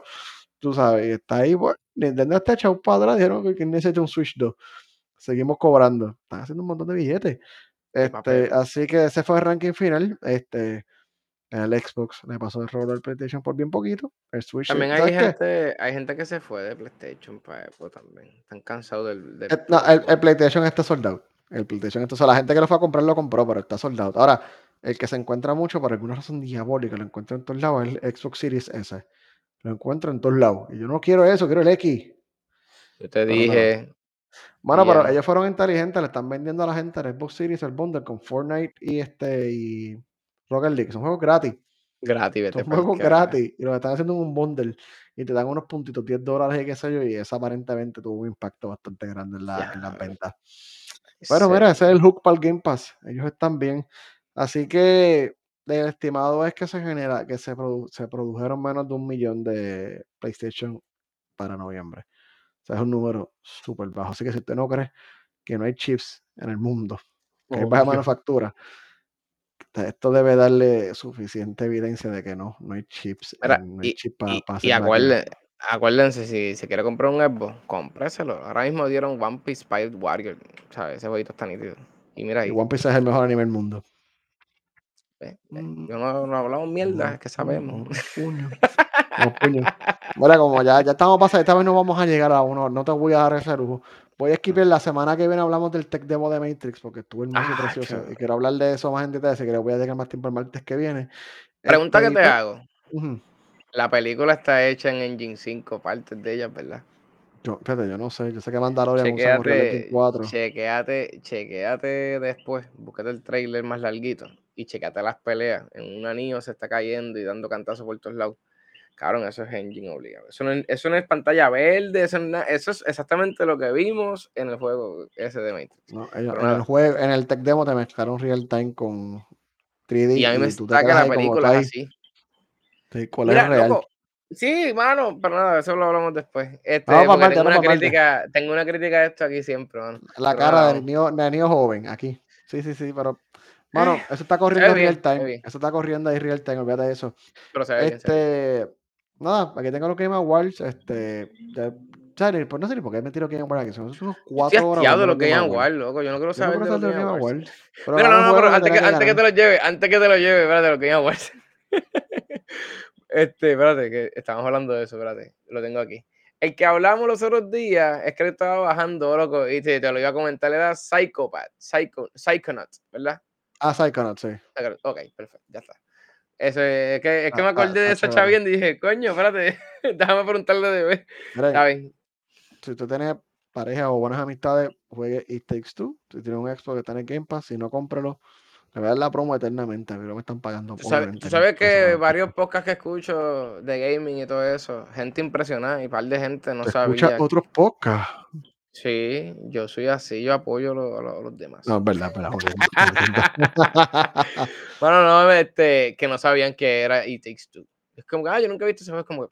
tú sabes, está ahí, pues, Nintendo está echado para atrás, dijeron que necesita un Switch 2, seguimos cobrando, están haciendo un montón de billetes, este, así que ese fue el ranking final, este, el Xbox le pasó el rol al PlayStation por bien poquito. El Switch. También hay gente, hay gente que se fue de PlayStation para Xbox también. Están cansados del. Eh, no, el, PlayStation está soldado. El PlayStation está soldado. La gente que lo fue a comprar lo compró, pero está soldado. Ahora, el que se encuentra mucho, por alguna razón diabólica, lo encuentra en todos lados, es el Xbox Series S. Lo encuentro en todos lados. Y yo no quiero eso, quiero el X. Yo te dije. Bueno, pero ellos fueron inteligentes, le están vendiendo a la gente el Xbox Series, el bundle con Fortnite y este y Rocket League. Son juegos gratis. Gratis, vete Son juegos gratis y lo están haciendo en un bundle y te dan unos puntitos, 10 dólares y qué sé yo, y eso aparentemente tuvo un impacto bastante grande en, la, en las ventas. Bueno, mira, ese es el hook para el Game Pass. Ellos están bien. Así que el estimado es que se genera, que se, se produjeron menos de un millón de PlayStation para noviembre. O sea, es un número súper bajo. Así que si usted no cree que no hay chips en el mundo, que hay baja manufactura, esto debe darle suficiente evidencia de que no, no hay chips. no hay y, para, y, acuérdense, si se quiere comprar un Xbox, cómpreselo. Ahora mismo dieron One Piece Spider Warrior. ¿sabes? Ese jueguito está nítido. Y mira ahí. One Piece es el mejor anime del mundo. Mm. Yo no, no, hablamos mierda, es que sabemos. puño. Bueno, *laughs* como ya, ya estamos pasando, esta vez no vamos a llegar a uno, no te voy a dar ese lujo. Voy a esquivar la semana que viene hablamos del tech demo de Matrix porque estuvo el ah, precioso y quiero hablar de eso más en detalle, así que le voy a dedicar más tiempo el martes que viene. Pregunta que te hago. La película está hecha en Engine 5, partes de ella, ¿verdad? Yo, fíjate, yo no sé, yo sé que Mandalorian Engine 4. Chequeate, chequeate después, búscate el trailer más larguito y chequeate las peleas. En un anillo se está cayendo y dando cantazos por todos lados. Cabrón, eso es engine obligado. Eso no, es, pantalla verde, eso, es exactamente lo que vimos en el juego ese de Matrix. en, el juego, en el tech demo te mezclaron real time con 3D. Y a mí me está que la película es así. Sí, ¿Cuál es real? sí, mano, pero nada, eso lo hablamos después. Este, tengo, una crítica, tengo una crítica de esto aquí siempre, mano. La cara del niño, del niño joven, aquí. Sí, sí, sí, pero Mano, *gasps* eso está corriendo en real time. Eso está corriendo ahí real time, olvídate de eso. Pero se ve este, nada, aquí tengo los Game Awards, este, ya, pues no sé ni por qué me tiro Game Awards aquí, son unos cuatro horas. de los Game Awards, loco, yo no quiero saber de los Game Awards. Pero no, no, pero antes que, antes que te lo lleve, antes que te lo lleve, espérate, los Game Awards. este, espérate, que estamos hablando de eso, espérate, lo tengo aquí. El que hablamos los otros días es que le estaba bajando, loco, y te, te lo iba a comentar, era Psychopath, Psycho, Psychonaut, ¿verdad? Ah, Psychonaut, sí. Ok, perfecto, ya está. Eso es, que, es que me ah, acordé de esa chavienda y dije, coño, espérate, *laughs* déjame preguntarle de. Está bien. Si tú tienes pareja o buenas amistades, juegue It Takes Two. Si tienes un expo que está en el Game Pass, si no, cómpralo. Le voy a dar la promo eternamente, pero me están pagando. Tú sabes, ¿tú sabes que varios podcasts que escucho de gaming y todo eso, gente impresionada y un par de gente no sabía. Escucha otros podcasts. Sí, yo soy así, yo apoyo a los demás. No, es verdad, pero *laughs* Bueno, no, este, que no sabían que era It Takes Two. Es como, ah, yo nunca he visto ese juego, como...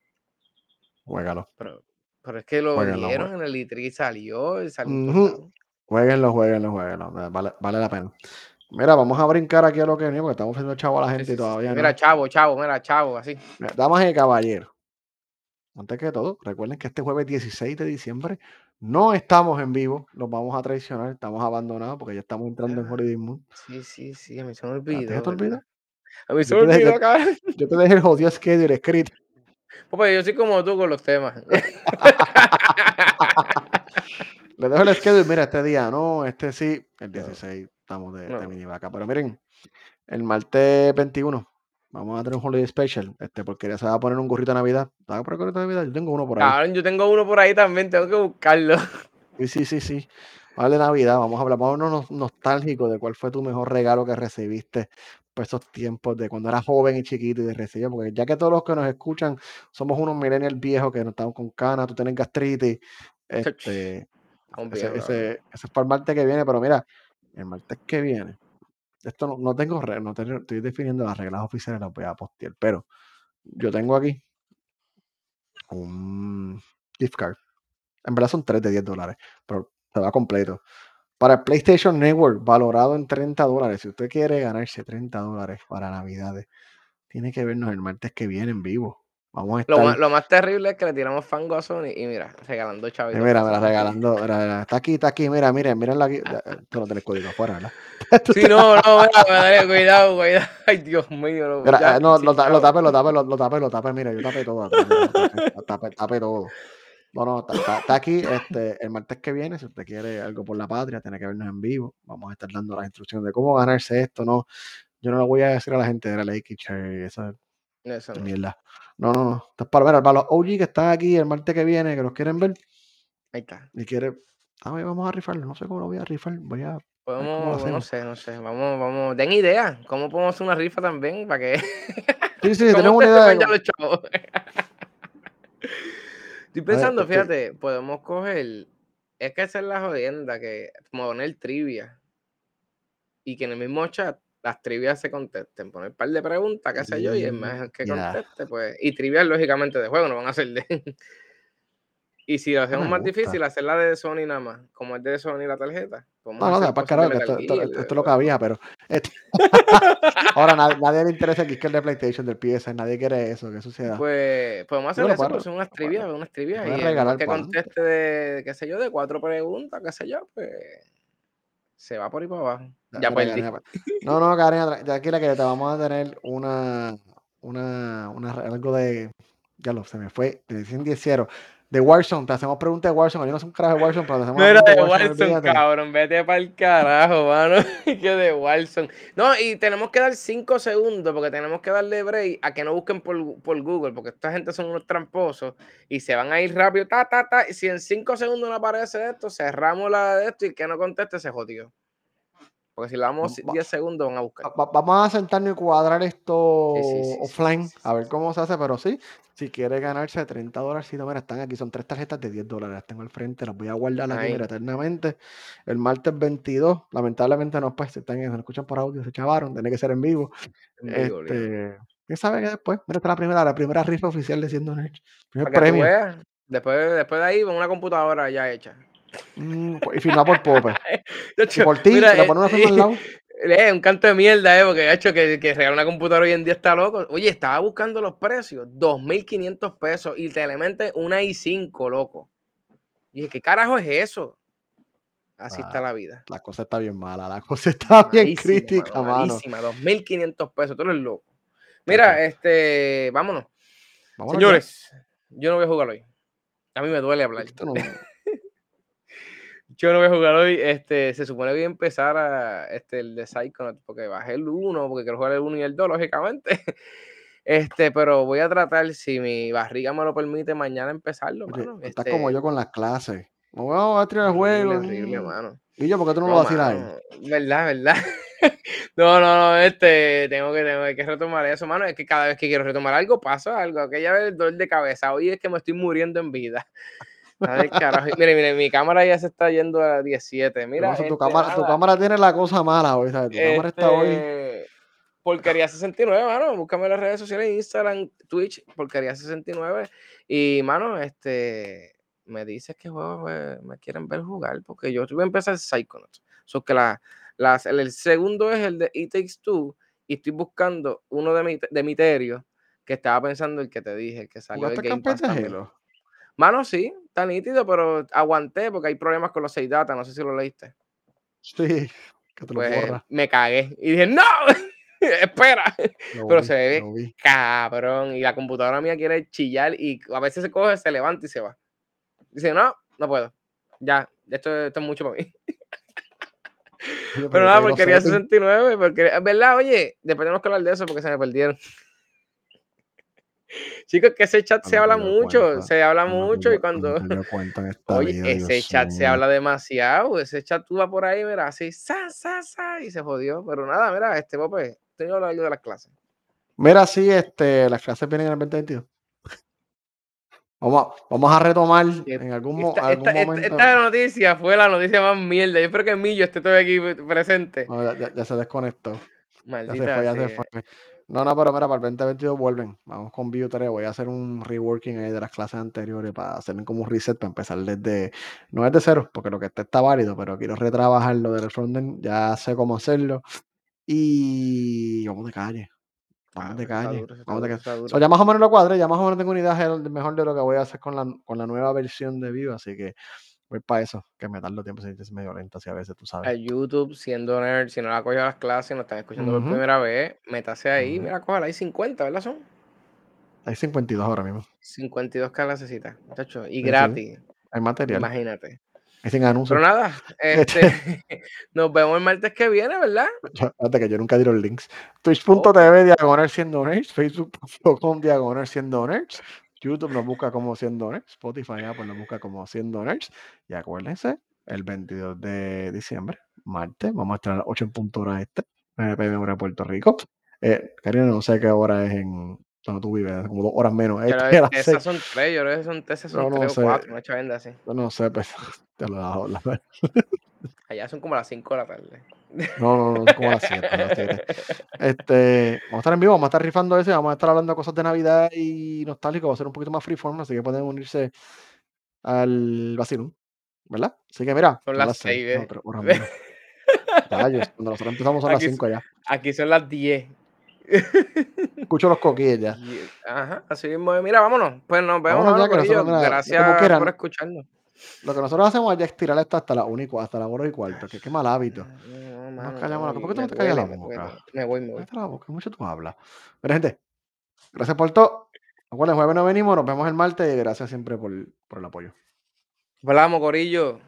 Juégalo. Pero, pero es que lo vieron en el E3 y salió, y salió uh Jueguenlo, jueguenlo, jueguenlo. Vale, vale la pena. Mira, vamos a brincar aquí a lo que venimos, porque estamos haciendo chavo a la gente y todavía Mira, chavo, chavo, mira, chavo, así. Damas y caballero. Antes que todo, recuerden que este jueves 16 de diciembre no estamos en vivo, nos vamos a traicionar, estamos abandonados porque ya estamos entrando en Holiday Moon. Sí, sí, sí, a mí se me olvidó. ¿Te, te olvidó? A mí se me olvidó, cabrón. Yo te dejé el jodido schedule escrito. Pues yo soy como tú con los temas. *laughs* Le dejo el schedule, mira, este día no, este sí, el 16 estamos de, de mini vaca. Pero miren, el martes 21 Vamos a tener un holiday special, este, porque ya se va a poner un gorrito de Navidad. ¿Sabes por gorrito de Navidad? Yo tengo uno por ahí. yo tengo uno por ahí también, tengo que buscarlo. Sí, sí, sí, sí. Vale, Navidad, vamos a hablar, vamos a nostálgico de cuál fue tu mejor regalo que recibiste por esos tiempos de cuando eras joven y chiquito y de recibir, porque ya que todos los que nos escuchan somos unos millennials viejos que no estamos con canas, tú tienes gastritis, *laughs* este, ese, ese, es para el martes que viene, pero mira, el martes que viene, esto no, no tengo, no tengo, estoy definiendo las reglas oficiales, las voy a postear, pero yo tengo aquí un gift card. En verdad son 3 de 10 dólares, pero se va completo. Para el PlayStation Network, valorado en 30 dólares. Si usted quiere ganarse 30 dólares para Navidades, tiene que vernos el martes que viene en vivo. Vamos a estar... lo, más, terrible es que le tiramos fango a Sony y mira, regalando chavitos. Mira, mira, regalando. está aquí, está aquí, mira, miren, miren aquí. Tú no tienes código afuera, ¿verdad? Sí, no, no, mira, cuidado, cuidado. *laughs* Ay, Dios mío. No, eh, no lo, tape, lo tape, lo tape, lo tape, lo tape, mira, yo tapé todo. Tapé, tapé todo. No, no, está, aquí este, el martes que viene. Si usted quiere algo por la patria, tiene que vernos en vivo. Vamos a estar dando las instrucciones de cómo ganarse esto. No, yo no lo voy a decir a la gente de la Lake Cherry, esa mierda. No, no, no. Esto es para ver, para los OG que están aquí el martes que viene, que los quieren ver. Ahí está. Y quiere. A ver, vamos a rifarlo. No sé cómo lo voy a rifar. Voy a. Podemos, no sé, no sé. Vamos, vamos. Den idea. ¿Cómo podemos hacer una rifa también? Para que. *laughs* Sí, sí, *laughs* tenemos una idea. De... *laughs* Estoy pensando, fíjate, podemos coger. Es que esa es la jodienda, que poner trivia. Y que en el mismo chat las trivias se contesten. Poner un par de preguntas, qué sé yo, y el más que conteste, pues. Y trivias, lógicamente, de juego, no van a ser de. *laughs* y si lo hacemos más difícil, hacerla de Sony nada más, como es de Sony la tarjeta. No, no, no, para carajo, esto, es lo que había, pero. *laughs* Este *laughs* ahora nadie, le interesa que es el de PlayStation, del PS, nadie quiere eso, que suceda. Pues podemos hacer eso, pues unas trivias, unas trivias. Y que conteste de, qué sé yo, de cuatro preguntas, qué sé yo, pues se va por ahí para abajo. Ya perdí. No, no, Karen, tranquila que te vamos a tener una, una, una algo de, ya lo, se me fue, te dicen 10 de Warzone, te hacemos preguntas de Warzone. Yo no soy un carajo de Warzone, pero te hacemos Mira, de Warzone, cabrón. Vete para el carajo, mano. *laughs* que de Warzone. No, y tenemos que dar 5 segundos porque tenemos que darle break a que no busquen por, por, Google, porque esta gente son unos tramposos y se van a ir rápido, ta, ta, ta. Y si en 5 segundos no aparece esto, cerramos la de esto y que no conteste se jodió. Porque si le damos 10 segundos van a buscar. vamos a sentarnos y cuadrar esto offline, a ver cómo se hace, pero sí, si quiere ganarse 30 dólares, si no, mira, están aquí, son tres tarjetas de 10 dólares, las tengo al frente, las voy a guardar aquí eternamente. El martes 22, lamentablemente no, pues, están, se escuchan por audio, se chavaron, tiene que ser en vivo. este, ¿Quién sabe que después? Mira, esta es la primera, la primera rifa oficial de Siendo Nerds. Primer premio. Después, después de ahí, con una computadora ya hecha. Mm, y firmado por Pope. *laughs* y por ti, mira, una firma al lado. *laughs* Eh, un canto de mierda, eh, porque ha hecho que, que regalar una computadora hoy en día está loco. Oye, estaba buscando los precios, 2.500 pesos y te elemente una i5, loco. Y dije, ¿qué carajo es eso? Así está la vida. La cosa está bien mala, la cosa está *laughs* bien crítica, mano. 2.500 pesos, tú eres loco. Mira, este, vámonos. Señores, yo no voy a jugar hoy. A mí me duele hablar. No, yo no voy a jugar hoy. Este, se supone que voy a empezar a, este, el de Psychonaut porque bajé el 1, porque quiero jugar el 1 y el 2, lógicamente. *laughs* Este, pero voy a tratar, si mi barriga me lo permite, mañana empezarlo. Mano. Estás como yo con las clases. No voy a tirar el juego. Horrible, mano. Y yo, ¿por qué tú no, lo vas a tirar? Verdad, verdad. *laughs* no, no, no, este, tengo que, tengo que retomar eso, mano. Es que cada vez que quiero retomar algo, pasa algo. Aquella vez el dolor de cabeza. Hoy es que me estoy muriendo en vida. Mire, mire, mi cámara ya se está yendo a 17. Mira, tu, cámara, tu cámara tiene la cosa mala hoy, ¿sabes? Tu cámara está hoy. Este, porquería 69, mano. Búscame en las redes sociales, Instagram, Twitch, Porquería 69. Y, mano, este, me dices que juego me, quieren ver jugar, porque yo voy a empezar Psychonauts. So que la, el, segundo es el de It Takes Two, y estoy buscando uno de mi, de Miterio, que estaba pensando el que te dije, el que salió del Game Pass Mano, sí, está nítido, pero aguanté porque hay problemas con los 6 data, no sé si lo leíste. Sí, que te lo pues, Me cagué y dije, ¡No! *laughs* Espera. pero se ve cabrón. Y la computadora mía quiere chillar y a veces se coge, se levanta y se va. Dice, no, no puedo. Ya, esto, esto es mucho para mí. pero, nada, porque quería 69, porque, ¿verdad? Oye, después tenemos que hablar de eso porque se me perdieron. Chicos, que ese chat se habla mucho, se habla mucho y cuando... *laughs* Oye, ese chat se habla demasiado, ese chat tú vas por ahí, mira, así, sa, sa, sa, y se jodió. Pero nada, mira, este Pope, tengo la ayuda de las clases. Mira, sí, este, las clases vienen en el 2022. Vamos a, vamos a retomar en algún, momento. Esta, noticia fue la noticia más mierda. Yo espero que Millo esté todo aquí presente. ya, se desconectó. Maldita ya se fue, No, no, pero mira, para el 2022 vuelven. Vamos con View 3. Voy a hacer un reworking ahí de las clases anteriores para hacerme como un reset para empezar desde. No es de cero, porque lo que está está válido, pero quiero retrabajar lo del frontend. Ya sé cómo hacerlo. Y vamos de calle. Vamos ah, de calle. vamos de calle. ya más o menos lo cuadré, ya más o menos tengo una idea mejor de lo que voy a hacer con la, con la nueva versión de Vue, así que voy para eso, que me tardo tiempo, si es medio lento, así a veces tú sabes. A YouTube, siendo nerd, si no la cogido las clases, no están escuchando por primera vez, métase ahí, mira, cójala, hay 50, ¿verdad son? Hay 52 ahora mismo. 52 clasecitas, muchachos, y gratis. Hay material. Imagínate. Pero nada, *laughs* este, *laughs* nos vemos el martes que viene, ¿verdad? Que yo nunca di los links. Twitch.tv diagonal siendo nerds, Facebook.com diagonal siendo nerds, YouTube nos busca como siendo nerds, Spotify Apple nos busca como siendo nerds. Y acuérdense, el 22 de diciembre, martes, vamos a estar a las 8 en punto hora este, PM hora de Puerto Rico. Eh, Karina, no sé qué hora es en donde tú vives, como dos horas menos. esas son tres, yo creo que son, esas son tres o cuatro, una chavenda así. Yo no sé, pues, *laughs* te lo he dado la Allá son como las 5 de la tarde. No, no, no, son como las 7. Este, vamos a estar en vivo, vamos a estar rifando ese, vamos a estar hablando de cosas de Navidad y nostálgico, va a ser un poquito más freeform, así que pueden unirse al vacilón, ¿verdad? Así que mira. Son las 6, ¿eh? cuando nosotros empezamos son las 5 ya. Aquí son las 10. Escucho los coquillas ya. Ajá, así mismo. Mira, vámonos. Pues nos vemos. Gracias por escucharnos. Lo que nosotros hacemos es ya estirar esto hasta la única, hasta la y cuarto, que qué mal hábito. No, callamos ¿Por qué tú no te callas la boca? Me voy, me voy. la boca, mucho tú hablas. Mira, gente, gracias por todo. Recuerden, jueves no venimos, nos vemos el martes y gracias siempre por, por el apoyo. Hablamos, Corillo.